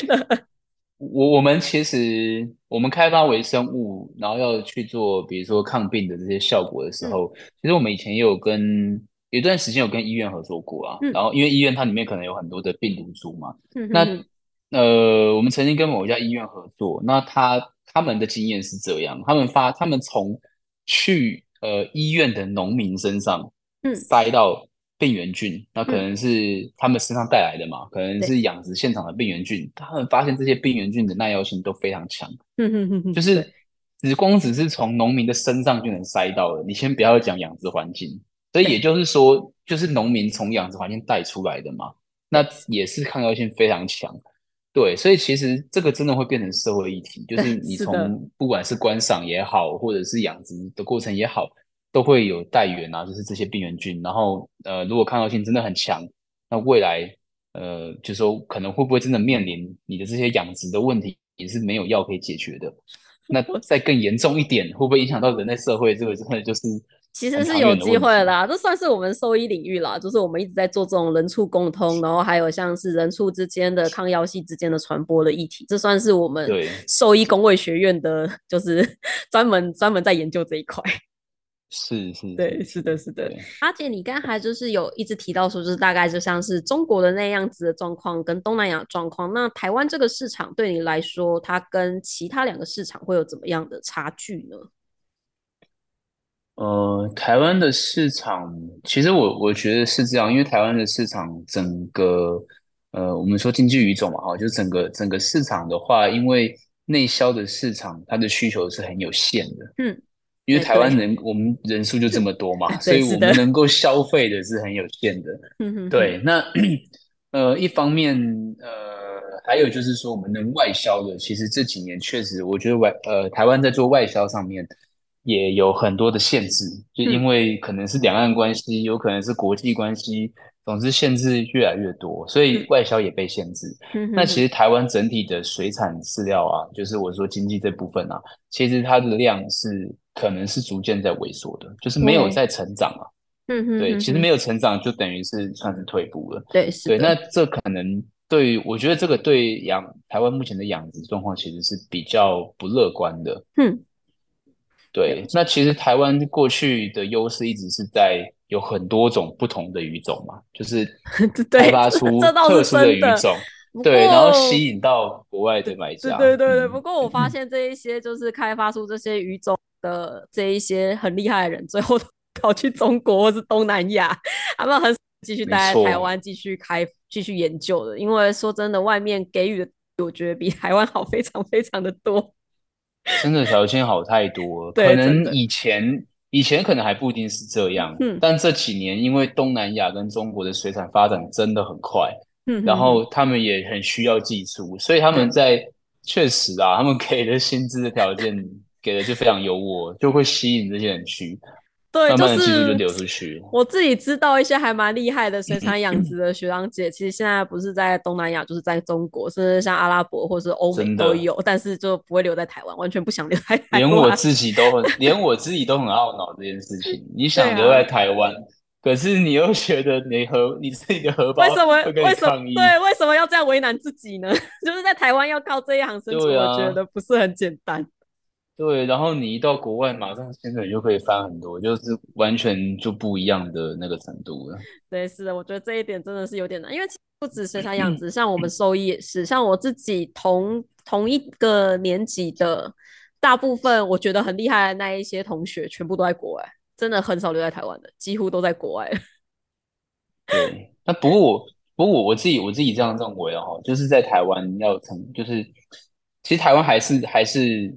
我我们其实我们开发微生物，然后要去做，比如说抗病的这些效果的时候，其实我们以前也有跟有一段时间有跟医院合作过啊。然后，因为医院它里面可能有很多的病毒株嘛，那。呃，我们曾经跟某一家医院合作，那他他们的经验是这样，他们发他们从去呃医院的农民身上，嗯，塞到病原菌，那可能是他们身上带来的嘛，可能是养殖现场的病原菌，他们发现这些病原菌的耐药性都非常强，嗯嗯嗯嗯，就是只光只是从农民的身上就能塞到了，你先不要讲养殖环境，所以也就是说，就是农民从养殖环境带出来的嘛，那也是抗药性非常强。对，所以其实这个真的会变成社会议题，就是你从不管是观赏也好，或者是养殖的过程也好，都会有带源啊，就是这些病原菌。然后呃，如果抗药性真的很强，那未来呃，就说可能会不会真的面临你的这些养殖的问题，也是没有药可以解决的。那 <laughs> 再更严重一点，会不会影响到人类社会？这个真的就是。其实是有机会啦，这算是我们兽医领域啦，就是我们一直在做这种人畜共通，然后还有像是人畜之间的抗药性之间的传播的议题，这算是我们兽医工卫学院的，就是 <laughs> 专门专门在研究这一块。<laughs> 是是，对，是的，是的。阿姐，你刚才就是有一直提到说，就是大概就像是中国的那样子的状况，跟东南亚状况。那台湾这个市场对你来说，它跟其他两个市场会有怎么样的差距呢？呃，台湾的市场其实我我觉得是这样，因为台湾的市场整个呃，我们说经济语种嘛，哈，就整个整个市场的话，因为内销的市场它的需求是很有限的，嗯，因为台湾人我们人数就这么多嘛，<laughs> 所以我们能够消费的是很有限的，<laughs> 嗯对，那呃，一方面呃，还有就是说我们能外销的，其实这几年确实我觉得外呃，台湾在做外销上面。也有很多的限制，就因为可能是两岸关系，有可能是国际关系，总之限制越来越多，所以外销也被限制。那其实台湾整体的水产饲料啊，就是我说经济这部分啊，其实它的量是可能是逐渐在萎缩的，就是没有在成长啊。嗯哼，对，其实没有成长就等于是算是退步了。对，对，那这可能对于，我觉得这个对养台湾目前的养殖状况其实是比较不乐观的。嗯。对，那其实台湾过去的优势一直是在有很多种不同的语种嘛，就是 <laughs> 开发出 <laughs> 特殊的语种，对，然后吸引到国外的买家。对对对，不过我发现这一些就是开发出这些语种的这一些很厉害的人，最后都跑去中国或是东南亚，他们很继续待在台湾继续开继续研究的，因为说真的，外面给予的我觉得比台湾好非常非常的多。真的条件好太多，可能以前以前可能还不一定是这样，嗯，但这几年因为东南亚跟中国的水产发展真的很快，嗯，然后他们也很需要技术，所以他们在确实啊，他们给的薪资的条件给的就非常优渥，就会吸引这些人去。对，就是就流出去。我自己知道一些还蛮厉害的水产养殖 <laughs> 的学长姐，其实现在不是在东南亚，就是在中国，甚至像阿拉伯或是欧美都有，但是就不会留在台湾，完全不想留在台湾。连我自己都很，连我自己都很懊恼这件事情。你想留在台湾，可是你又觉得你荷你自己的荷包为什么为什么对为什么要这样为难自己呢？<laughs> 就是在台湾要靠这一行生存，我觉得不是很简单。对，然后你一到国外，马上薪水就可以翻很多，就是完全就不一样的那个程度了。对，是的，我觉得这一点真的是有点难，因为不止水产养殖，像我们兽医也是，像我自己同同一个年级的，大部分我觉得很厉害的那一些同学，全部都在国外，真的很少留在台湾的，几乎都在国外。<laughs> 对，那不过我不过我我自己我自己这样认为哦，就是在台湾要成，就是其实台湾还是还是。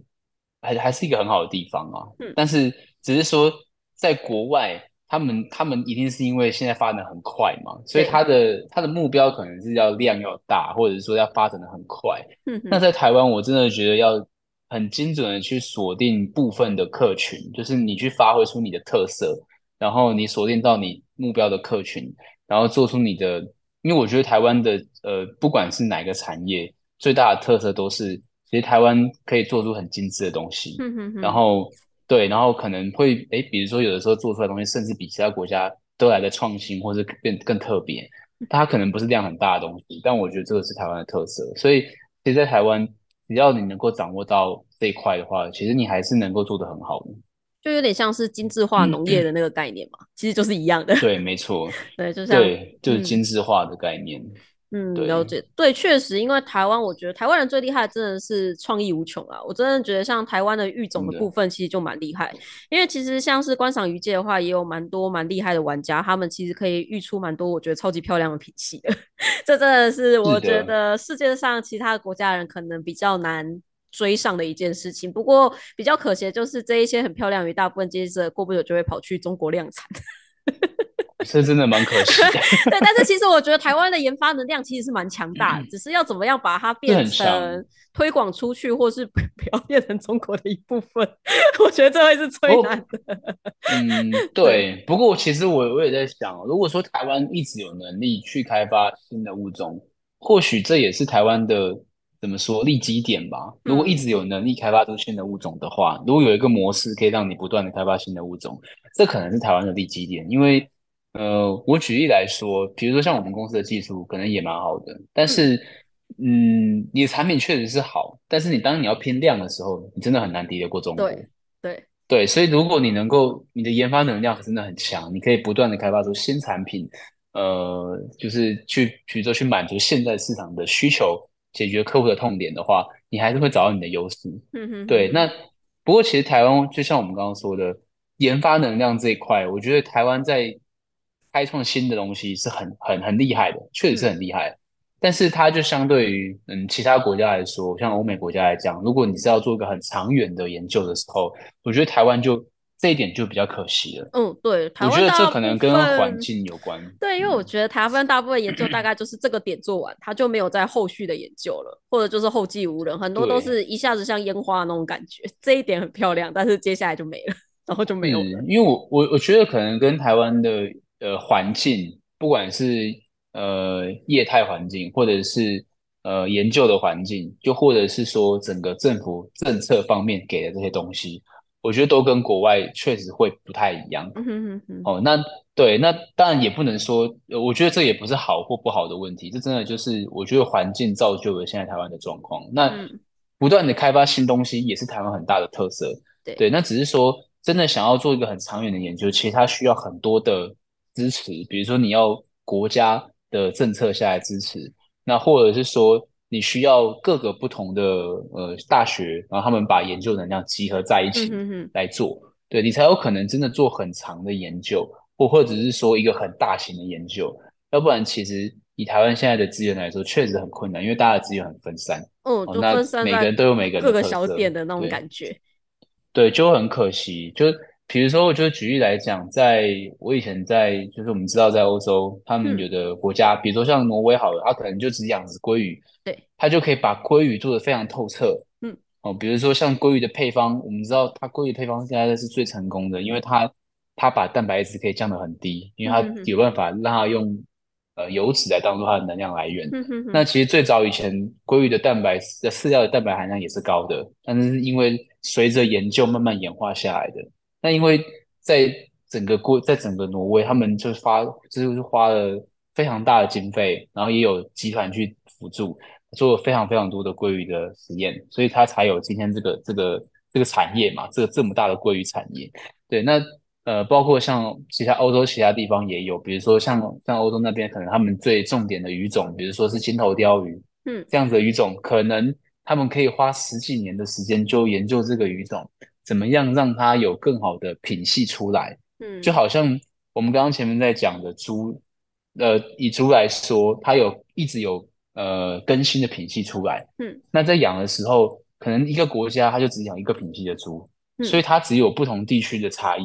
还还是一个很好的地方啊，嗯，但是只是说在国外，他们他们一定是因为现在发展很快嘛，所以他的他的目标可能是要量要大，或者是说要发展的很快。嗯，那在台湾，我真的觉得要很精准的去锁定部分的客群，就是你去发挥出你的特色，然后你锁定到你目标的客群，然后做出你的，因为我觉得台湾的呃，不管是哪个产业，最大的特色都是。其实台湾可以做出很精致的东西，然后对，然后可能会哎，比如说有的时候做出来东西，甚至比其他国家都来的创新，或者更更特别。它可能不是量很大的东西，但我觉得这个是台湾的特色。所以，其实，在台湾，只要你能够掌握到这一块的话，其实你还是能够做得很好的。就有点像是精致化农业的那个概念嘛，其实就是一样的。对，没错。<laughs> 对，就像对，就是精致化的概念。嗯，了解。对，确实，因为台湾，我觉得台湾人最厉害，真的是创意无穷啊！我真的觉得，像台湾的育种的部分，其实就蛮厉害。因为其实像是观赏鱼界的话，也有蛮多蛮厉害的玩家，他们其实可以育出蛮多我觉得超级漂亮的品系的。<laughs> 这真的是我觉得世界上其他国家人可能比较难追上的一件事情。不过比较可惜的就是这一些很漂亮鱼，大部分接着过不久就会跑去中国量产。这真的蛮可惜。<laughs> 对，但是其实我觉得台湾的研发能量其实是蛮强大的，只是要怎么样把它变成推广出去，或是 <laughs> 不要变成中国的一部分，我觉得这会是最难的。嗯，<laughs> 对。不过其实我我也在想，如果说台湾一直有能力去开发新的物种，或许这也是台湾的怎么说利基点吧。如果一直有能力开发出新的物种的话，如果有一个模式可以让你不断的开发新的物种，这可能是台湾的利基点，因为。呃，我举例来说，比如说像我们公司的技术可能也蛮好的，但是，嗯，你的产品确实是好，但是你当你要拼量的时候，你真的很难敌得过中国。对对对，所以如果你能够，你的研发能量真的很强，你可以不断的开发出新产品，呃，就是去，比如说去满足现在市场的需求，解决客户的痛点的话，你还是会找到你的优势。嗯哼，对。那不过其实台湾就像我们刚刚说的，研发能量这一块，我觉得台湾在开创新的东西是很很很厉害的，确实是很厉害。但是它就相对于嗯其他国家来说，像欧美国家来讲，如果你是要做一个很长远的研究的时候，我觉得台湾就这一点就比较可惜了。嗯，对，我觉得这可能跟环境有关。对，因为我觉得台湾大部分研究大概就是这个点做完，它就没有在后续的研究了，或者就是后继无人，很多都是一下子像烟花那种感觉。这一点很漂亮，但是接下来就没了，然后就没有了。因为我我我觉得可能跟台湾的。呃，环境不管是呃业态环境，或者是呃研究的环境，就或者是说整个政府政策方面给的这些东西，我觉得都跟国外确实会不太一样。哦，那对，那当然也不能说，我觉得这也不是好或不好的问题，这真的就是我觉得环境造就了现在台湾的状况。那不断的开发新东西也是台湾很大的特色。对，那只是说真的想要做一个很长远的研究，其实它需要很多的支持，比如说你要国家的政策下来支持，那或者是说你需要各个不同的呃大学，然后他们把研究能量集合在一起来做，对你才有可能真的做很长的研究，或或者是说一个很大型的研究，要不然其实。以台湾现在的资源来说，确实很困难，因为大家的资源很分散。哦，那每个人都有每个各个小点的那种感觉。对，就很可惜。就比如说，我就举例来讲，在我以前在，就是我们知道在欧洲，他们有的国家，比如说像挪威，好了，他可能就只养殖鲑鱼，对，他就可以把鲑鱼做的非常透彻。嗯，哦，比如说像鲑鱼的配方，我们知道它鲑鱼配方现在是最成功的，因为它它把蛋白质可以降得很低，因为它有办法让它用。呃，油脂来当做它的能量来源。那其实最早以前，鲑鱼的蛋白的饲料的蛋白含量也是高的，但是因为随着研究慢慢演化下来的。那因为在整个国，在整个挪威，他们就发就是花了非常大的经费，然后也有集团去辅助，做了非常非常多的鲑鱼的实验，所以它才有今天这个这个这个产业嘛，这个这么大的鲑鱼产业。对，那。呃，包括像其他欧洲其他地方也有，比如说像像欧洲那边，可能他们最重点的鱼种，比如说是金头鲷鱼，嗯，这样子的鱼种，可能他们可以花十几年的时间就研究这个鱼种，怎么样让它有更好的品系出来，嗯，就好像我们刚刚前面在讲的猪，呃，以猪来说，它有一直有呃更新的品系出来，嗯，那在养的时候，可能一个国家它就只养一个品系的猪，所以它只有不同地区的差异。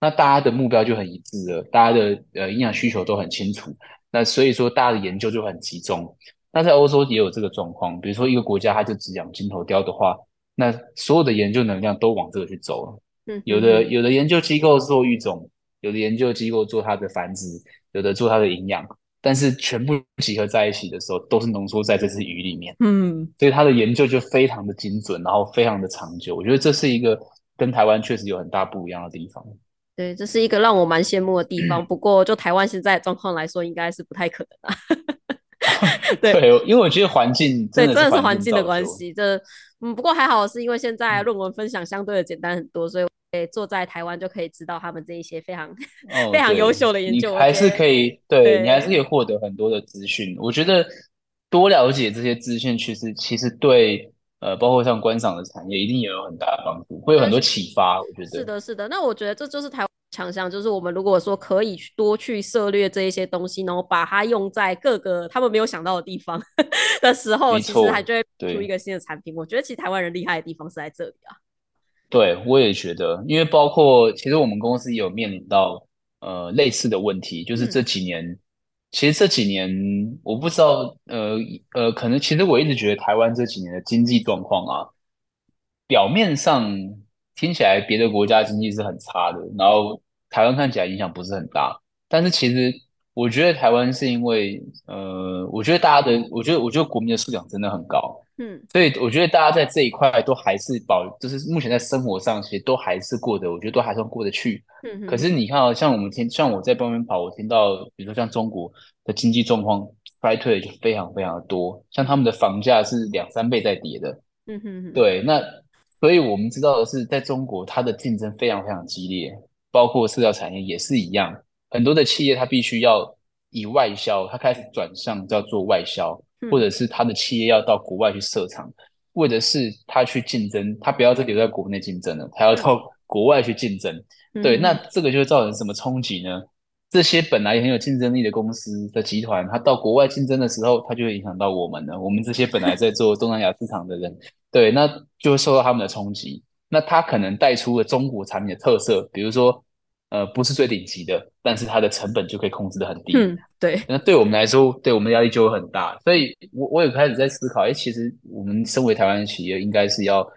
那大家的目标就很一致了，大家的呃营养需求都很清楚，那所以说大家的研究就很集中。那在欧洲也有这个状况，比如说一个国家它就只养金头雕的话，那所有的研究能量都往这个去走了。嗯，有的有的研究机构做育种，有的研究机构做它的繁殖，有的做它的营养，但是全部集合在一起的时候，都是浓缩在这只鱼里面。嗯，所以它的研究就非常的精准，然后非常的长久。我觉得这是一个跟台湾确实有很大不一样的地方。对，这是一个让我蛮羡慕的地方。<clears throat> 不过，就台湾现在状况来说，应该是不太可能啊。<laughs> 对，因为我觉得环境对真的是环境的关系。这嗯，不过还好，是因为现在论文分享相对的简单很多，所以坐在台湾就可以知道他们这一些非常 <laughs> 非常优秀的研究，还是可以对你还是可以获得很多的资讯。我觉得多了解这些资讯，其实其实对。呃，包括像观赏的产业，一定也有很大的帮助，会有很多启发。我觉得是的，是的。那我觉得这就是台湾强项，就是我们如果说可以多去涉猎这一些东西，然后把它用在各个他们没有想到的地方 <laughs> 的时候，其实还就会出一个新的产品。我觉得其实台湾人厉害的地方是在这里啊。对，我也觉得，因为包括其实我们公司也有面临到呃类似的问题，就是这几年。其实这几年，我不知道，呃呃，可能其实我一直觉得台湾这几年的经济状况啊，表面上听起来别的国家经济是很差的，然后台湾看起来影响不是很大，但是其实我觉得台湾是因为，呃，我觉得大家的，我觉得我觉得国民的素养真的很高。嗯，所以我觉得大家在这一块都还是保，就是目前在生活上其实都还是过得，我觉得都还算过得去。嗯，可是你看啊，像我们听，像我在外面跑，我听到，比如说像中国的经济状况衰退就非常非常的多，像他们的房价是两三倍在跌的。嗯哼，对，那所以我们知道的是，在中国它的竞争非常非常激烈，包括饲料产业也是一样，很多的企业它必须要以外销，它开始转向叫做外销。或者是它的企业要到国外去设厂，或者是它去竞争，它不要再留在国内竞争了，它要到国外去竞争。对，那这个就会造成什么冲击呢？这些本来很有竞争力的公司的集团，它到国外竞争的时候，它就会影响到我们了。我们这些本来在做东南亚市场的人，对，那就会受到他们的冲击。那他可能带出了中国产品的特色，比如说。呃，不是最顶级的，但是它的成本就可以控制的很低。嗯，对。那对我们来说，对我们压力就会很大。所以，我我也开始在思考，哎，其实我们身为台湾企业，应该是要，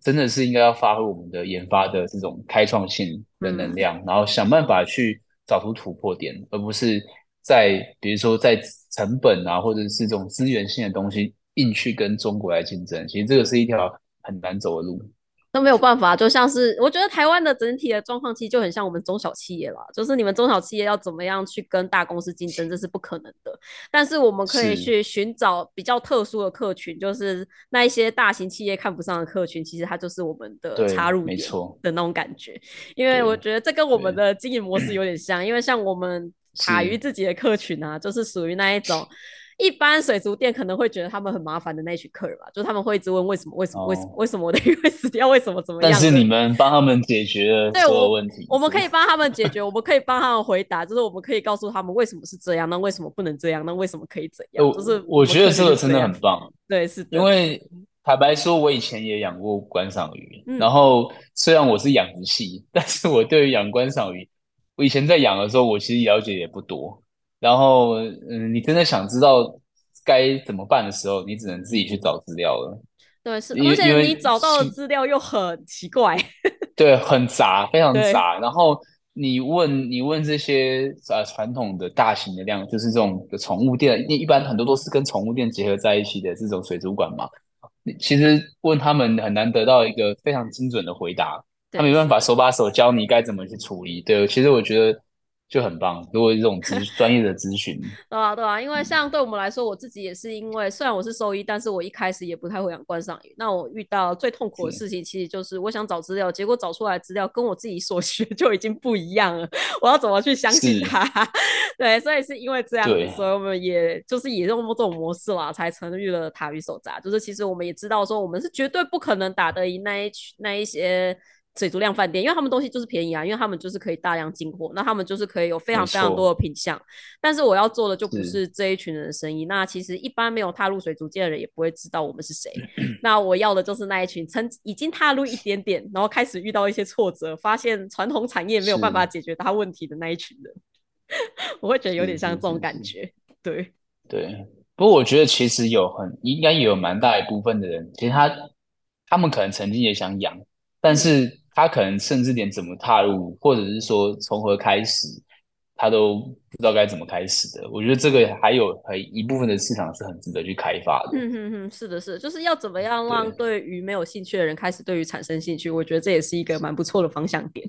真的是应该要发挥我们的研发的这种开创性的能量，然后想办法去找出突破点，而不是在比如说在成本啊，或者是这种资源性的东西硬去跟中国来竞争。其实这个是一条很难走的路。那没有办法，就像是我觉得台湾的整体的状况其实就很像我们中小企业啦，就是你们中小企业要怎么样去跟大公司竞争，这是不可能的。但是我们可以去寻找比较特殊的客群，就是那一些大型企业看不上的客群，其实它就是我们的插入点的那种感觉。因为我觉得这跟我们的经营模式有点像，因为像我们塔于自己的客群啊，就是属于那一种。一般水族店可能会觉得他们很麻烦的那群客人吧，就他们会一直问为什么为什么为什么为什么我的 <laughs> 鱼会死掉，为什么怎么样？但是你们帮他们解决了所有问题，我们可以帮他们解决，<laughs> 我们可以帮他们回答，就是我们可以告诉他们为什么是这样，那为什么不能这样，那为什么可以怎样？就是我觉得这个真的很棒，对，是因为坦白说，我以前也养过观赏鱼，然后虽然我是养殖系，<laughs> 但是我对于养观赏鱼，我以前在养的时候，我其实了解也不多。然后，嗯，你真的想知道？该怎么办的时候，你只能自己去找资料了。对，是，而且你找到的资料又很奇怪。对，很杂，非常杂。然后你问，你问这些呃传统的大型的量，就是这种的宠物店，一般很多都是跟宠物店结合在一起的这种水族馆嘛。其实问他们很难得到一个非常精准的回答，他没办法手把手教你该怎么去处理。对，其实我觉得。就很棒，如果这种咨 <laughs> 专业的咨询，对啊，对啊，因为像对我们来说，我自己也是因为虽然我是兽医，但是我一开始也不太会养观赏鱼。那我遇到最痛苦的事情，其实就是我想找资料，结果找出来资料跟我自己所学 <laughs> 就已经不一样了。我要怎么去相信它？<laughs> 对，所以是因为这样，所以我们也就是也用这种模式啦，才成立了塔鱼手札。就是其实我们也知道说，我们是绝对不可能打得赢那一群那一些。水族量饭店，因为他们东西就是便宜啊，因为他们就是可以大量进货，那他们就是可以有非常非常多的品相。但是我要做的就不是这一群人的生意。那其实一般没有踏入水族界的人也不会知道我们是谁。<laughs> 那我要的就是那一群曾已经踏入一点点，然后开始遇到一些挫折，发现传统产业没有办法解决他问题的那一群人。<laughs> 我会觉得有点像这种感觉。对对，不过我觉得其实有很应该也有蛮大一部分的人，其实他他们可能曾经也想养，但是。他可能甚至连怎么踏入，或者是说从何开始，他都不知道该怎么开始的。我觉得这个还有很一部分的市场是很值得去开发的。嗯哼哼，是的，是，就是要怎么样让对于没有兴趣的人开始对于产生兴趣？我觉得这也是一个蛮不错的方向点。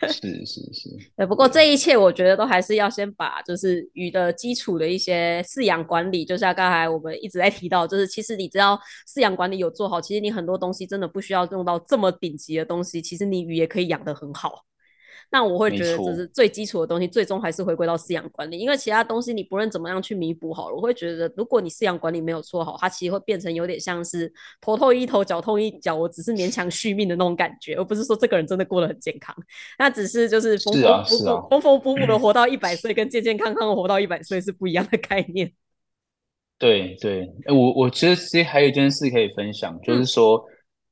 是是是，对。不过这一切，我觉得都还是要先把就是鱼的基础的一些饲养管理，就像刚才我们一直在提到，就是其实你只要饲养管理有做好，其实你很多东西真的不需要用到这么顶级的东西，其实你鱼也可以养得很好。那我会觉得这是最基础的东西，最终还是回归到饲养管理，因为其他东西你不论怎么样去弥补好了，我会觉得如果你饲养管理没有做好，它其实会变成有点像是头痛医头，脚痛医脚，我只是勉强续命的那种感觉，而不是说这个人真的过得很健康，那只是就是缝缝补补、缝缝补补的活到一百岁，跟健健康康的活到一百岁是不一样的概念。对对，哎，我我觉得其实还有一件事可以分享，就是说，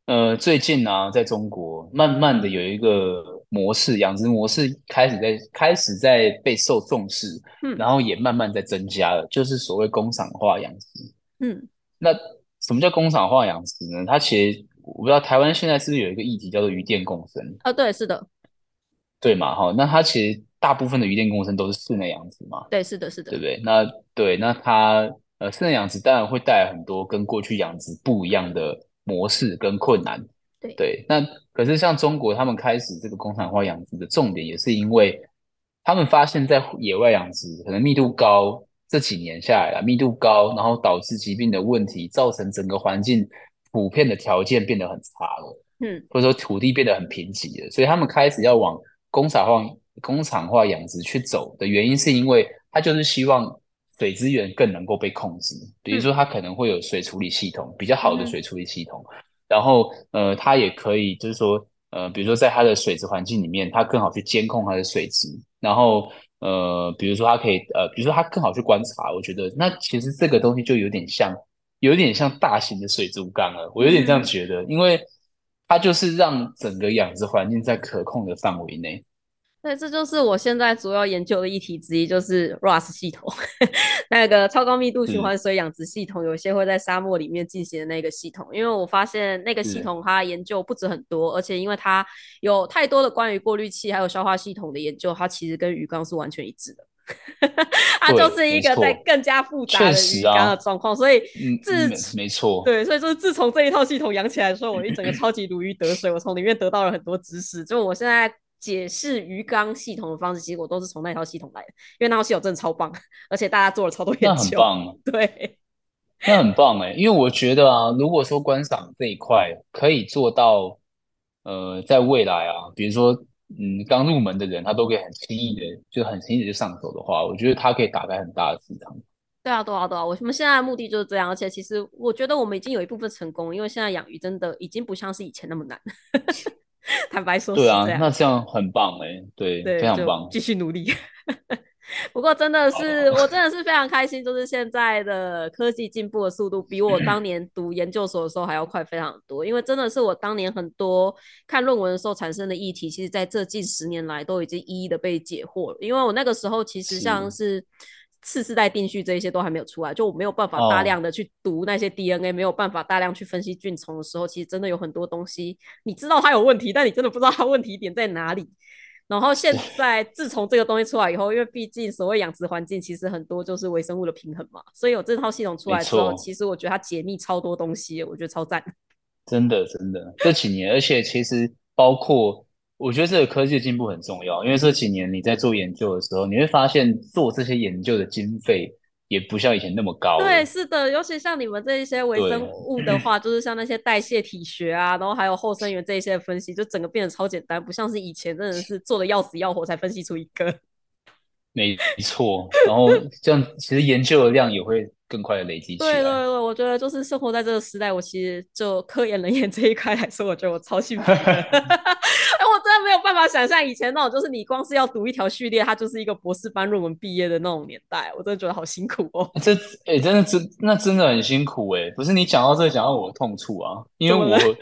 呃，最近呢，在中国慢慢的有一个。模式养殖模式开始在开始在被受重视，嗯，然后也慢慢在增加了，就是所谓工厂化养殖，嗯，那什么叫工厂化养殖呢？它其实我不知道台湾现在是不是有一个议题叫做鱼电共生啊？对，是的，对嘛，哈，那它其实大部分的鱼电共生都是室内养殖嘛，对，是的，是的，对不对？那对，那它呃室内养殖当然会带来很多跟过去养殖不一样的模式跟困难。对，那可是像中国，他们开始这个工厂化养殖的重点，也是因为他们发现，在野外养殖可能密度高，这几年下来了，密度高，然后导致疾病的问题，造成整个环境普遍的条件变得很差了，嗯，或者说土地变得很贫瘠了，所以他们开始要往工厂化、工厂化养殖去走的原因，是因为他就是希望水资源更能够被控制，比如说他可能会有水处理系统，比较好的水处理系统。然后，呃，它也可以，就是说，呃，比如说在它的水质环境里面，它更好去监控它的水质。然后，呃，比如说它可以，呃，比如说它更好去观察。我觉得，那其实这个东西就有点像，有点像大型的水族缸了。我有点这样觉得，因为它就是让整个养殖环境在可控的范围内。对，这就是我现在主要研究的议题之一，就是 RAS 系统，<laughs> 那个超高密度循环水养殖系统，有些会在沙漠里面进行的那个系统。因为我发现那个系统它研究不止很多，而且因为它有太多的关于过滤器还有消化系统的研究，它其实跟鱼缸是完全一致的。<laughs> 它就是一个在更加复杂的鱼缸的状况。所以自没错，对，所以就是自从这一套系统养起来的时候，我一整个 <laughs> 超级如鱼得水，我从里面得到了很多知识。就我现在解释鱼缸系统的方式，其实我都是从那套系统来的，因为那套系统真的超棒，而且大家做了超多研究，很棒。对。那很棒哎，因为我觉得啊，如果说观赏这一块可以做到，呃，在未来啊，比如说，嗯，刚入门的人他都可以很轻易的，就很轻易的就上手的话，我觉得它可以打开很大的市场。对啊，对啊，对啊，我们现在的目的就是这样，而且其实我觉得我们已经有一部分成功，因为现在养鱼真的已经不像是以前那么难。<laughs> <laughs> 坦白说，对啊，那这样很棒哎，对，非常棒，继续努力。<laughs> 不过真的是，我真的是非常开心，就是现在的科技进步的速度比我当年读研究所的时候还要快非常多。因为真的是我当年很多看论文的时候产生的议题，其实在这近十年来都已经一一的被解惑了。因为我那个时候其实像是次世代定序这一些都还没有出来，就我没有办法大量的去读那些 DNA，没有办法大量去分析菌虫的时候，其实真的有很多东西你知道它有问题，但你真的不知道它问题点在哪里。然后现 <laughs> 在，自从这个东西出来以后，因为毕竟所谓养殖环境其实很多就是微生物的平衡嘛，所以有这套系统出来之后，其实我觉得它解密超多东西，我觉得超赞。<laughs> 真的，真的，这几年，而且其实包括，我觉得这个科技进步很重要，因为这几年你在做研究的时候，你会发现做这些研究的经费。也不像以前那么高。对，是的，尤其像你们这一些微生物 <laughs> 的话，就是像那些代谢体学啊，然后还有后生元这一些分析，就整个变得超简单，不像是以前真的是做的要死要活才分析出一个。<laughs> 没错，然后这样其实研究的量也会更快的累积起来。对对对，我觉得就是生活在这个时代，我其实就科研人员这一块来说，我觉得我超幸福。<laughs> 没有办法想象以前那种，就是你光是要读一条序列，它就是一个博士班论文毕业的那种年代，我真的觉得好辛苦哦。<laughs> 这哎，真的真那真的很辛苦哎。不是你讲到这讲到我的痛处啊，因为我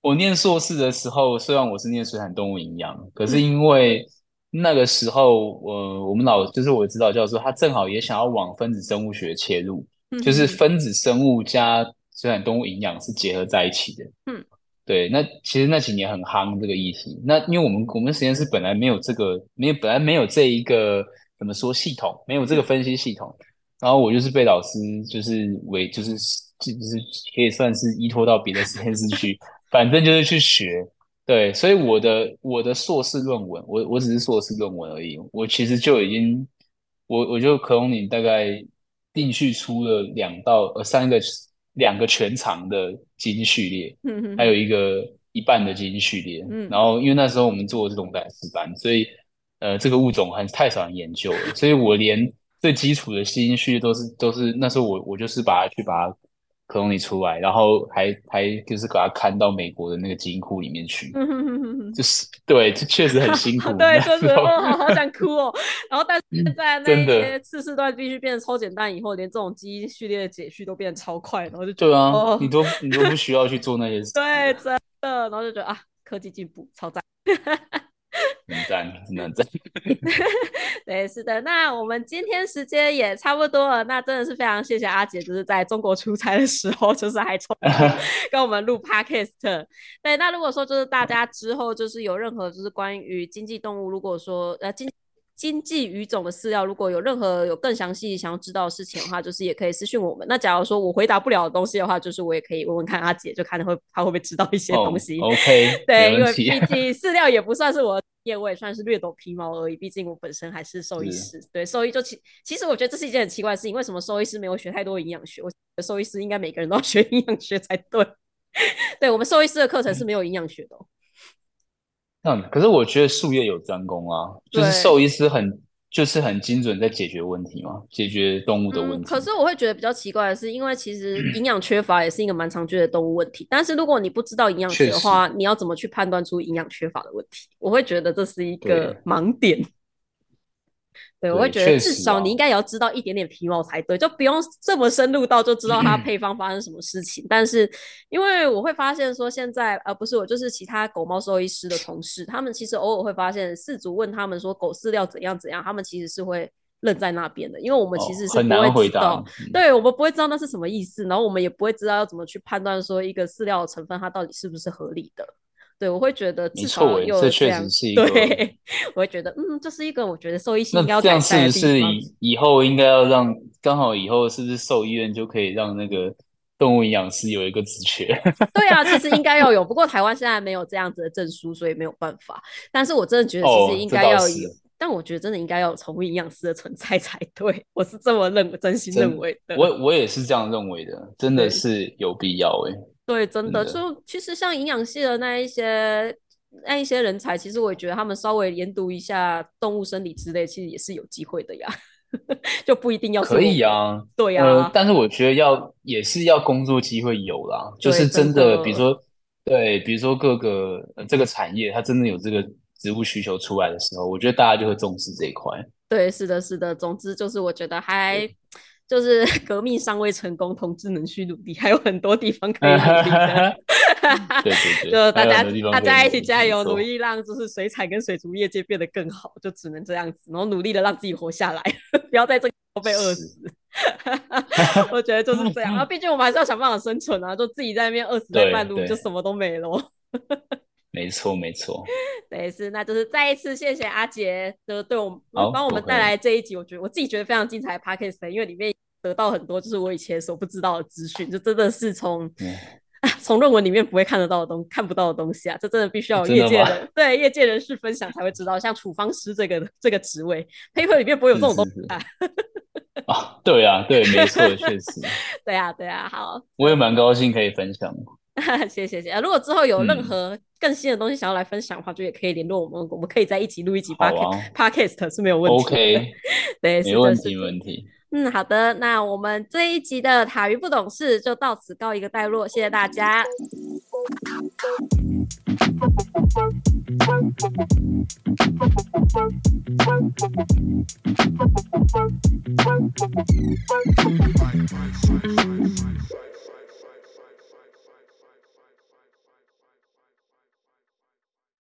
我念硕士的时候，虽然我是念水产动物营养，可是因为那个时候我我们老就是我指导教授，他正好也想要往分子生物学切入，就是分子生物加水产动物营养是结合在一起的。嗯。对，那其实那几年很夯这个议题。那因为我们我们实验室本来没有这个，没有本来没有这一个怎么说系统，没有这个分析系统。然后我就是被老师就是为就是就是可以算是依托到别的实验室去，<laughs> 反正就是去学。对，所以我的我的硕士论文，我我只是硕士论文而已，我其实就已经我我就可能你大概定序出了两到呃三个。两个全长的基因序列，还有一个一半的基因序列。然后，因为那时候我们做这种胆石斑，所以呃，这个物种很太少人研究了，所以我连最基础的基因序列都是都是那时候我我就是把它去把它。克隆你出来，然后还还就是给他看到美国的那个基因库里面去，就是对，这确实很辛苦。<laughs> 对，真的我好想哭哦。<laughs> 然后，但是现在那些次世代必须变得超简单，以后连这种基因序列的解序都变得超快，然后就对啊，你都你都不需要去做那些事。<laughs> 对，真的，然后就觉得啊，科技进步超赞。<laughs> 很赞，很赞。对，是的。那我们今天时间也差不多了，那真的是非常谢谢阿姐，就是在中国出差的时候，就是还抽 <laughs> 跟我们录 podcast。对，那如果说就是大家之后就是有任何就是关于经济动物，如果说呃经。经济语种的饲料，如果有任何有更详细想要知道的事情的话，就是也可以私信我们。那假如说我回答不了的东西的话，就是我也可以问问看阿姐，就看会她会不会知道一些东西。<laughs> OK，对，因为毕竟 <laughs> 饲料也不算是我业我，也算是略懂皮毛而已。毕竟我本身还是兽医师，对兽医就其其实我觉得这是一件很奇怪的事情，为什么兽医师没有学太多营养学？我觉得兽医师应该每个人都要学营养学才对。<laughs> 对我们兽医师的课程是没有营养学的。嗯，可是我觉得术业有专攻啊，就是兽医师很就是很精准在解决问题嘛，解决动物的问题。可是我会觉得比较奇怪的是，因为其实营养缺乏也是一个蛮常见的动物问题。但是如果你不知道营养学的话，你要怎么去判断出营养缺乏的问题？我会觉得这是一个盲点。对，我会觉得至少你应该也要知道一点点皮毛才对，就不用这么深入到就知道它配方发生什么事情。但是，因为我会发现说，现在呃，不是我，就是其他狗猫兽医师的同事，他们其实偶尔会发现饲主问他们说狗饲料怎样怎样，他们其实是会愣在那边的，因为我们其实是不会知道，对我们不会知道那是什么意思，然后我们也不会知道要怎么去判断说一个饲料的成分它到底是不是合理的。对，我会觉得至少有这确实是一个，对，我会觉得嗯，这是一个我觉得兽医系应该这样是不是以以后应该要让刚好以后是不是兽医院就可以让那个动物营养师有一个职缺？<laughs> 对啊，其实应该要有，不过台湾现在没有这样子的证书，所以没有办法。但是我真的觉得其实应该要有，但我觉得真的应该要有宠物营养师的存在才对，我是这么认真心认为的。我我也是这样认为的，真的是有必要哎。对，真的就其实像营养系的那一些那一些人才，其实我也觉得他们稍微研读一下动物生理之类，其实也是有机会的呀，<laughs> 就不一定要可以啊，对呀。但是我觉得要也是要工作机会有啦，就是真的，比如说对，比如说各个这个产业，它真的有这个植物需求出来的时候，我觉得大家就会重视这一块。对，是的，是的。总之就是我觉得还。就是 <laughs> 革命尚未成功，同志仍需努力，还有很多地方可以努力的。<laughs> 对对对，就大家大家一起加油，努力让就是水产跟水族业界变得更好，就只能这样子，然后努力的让自己活下来，<laughs> 不要在这被饿死。我觉得就是这样啊，毕竟我们还是要想办法生存啊，就自己在那边饿死在半路，就什么都没了。没错没错，<laughs> 对是，那就是再一次谢谢阿杰，就是对我们帮我们带来这一集，我觉得我自己觉得非常精彩的 podcast，因为里面得到很多就是我以前所不知道的资讯，就真的是从从论文里面不会看得到的东看不到的东西啊，这真的必须要业界人对业界人士分享才会知道，像处方师这个这个职位，paper 里面不会有这种东西啊。<laughs> 啊，对啊，对，没错，确实，<laughs> 对啊，对啊，好，我也蛮高兴可以分享。谢谢谢，如果之后有任何更新的东西想要来分享的话，就也可以联络我们，我们可以在一起录一集 podcast，podcast 是没有问题。OK，对，没问题，没问题。嗯，好的，那我们这一集的塔鱼不懂事就到此告一个段落，谢谢大家。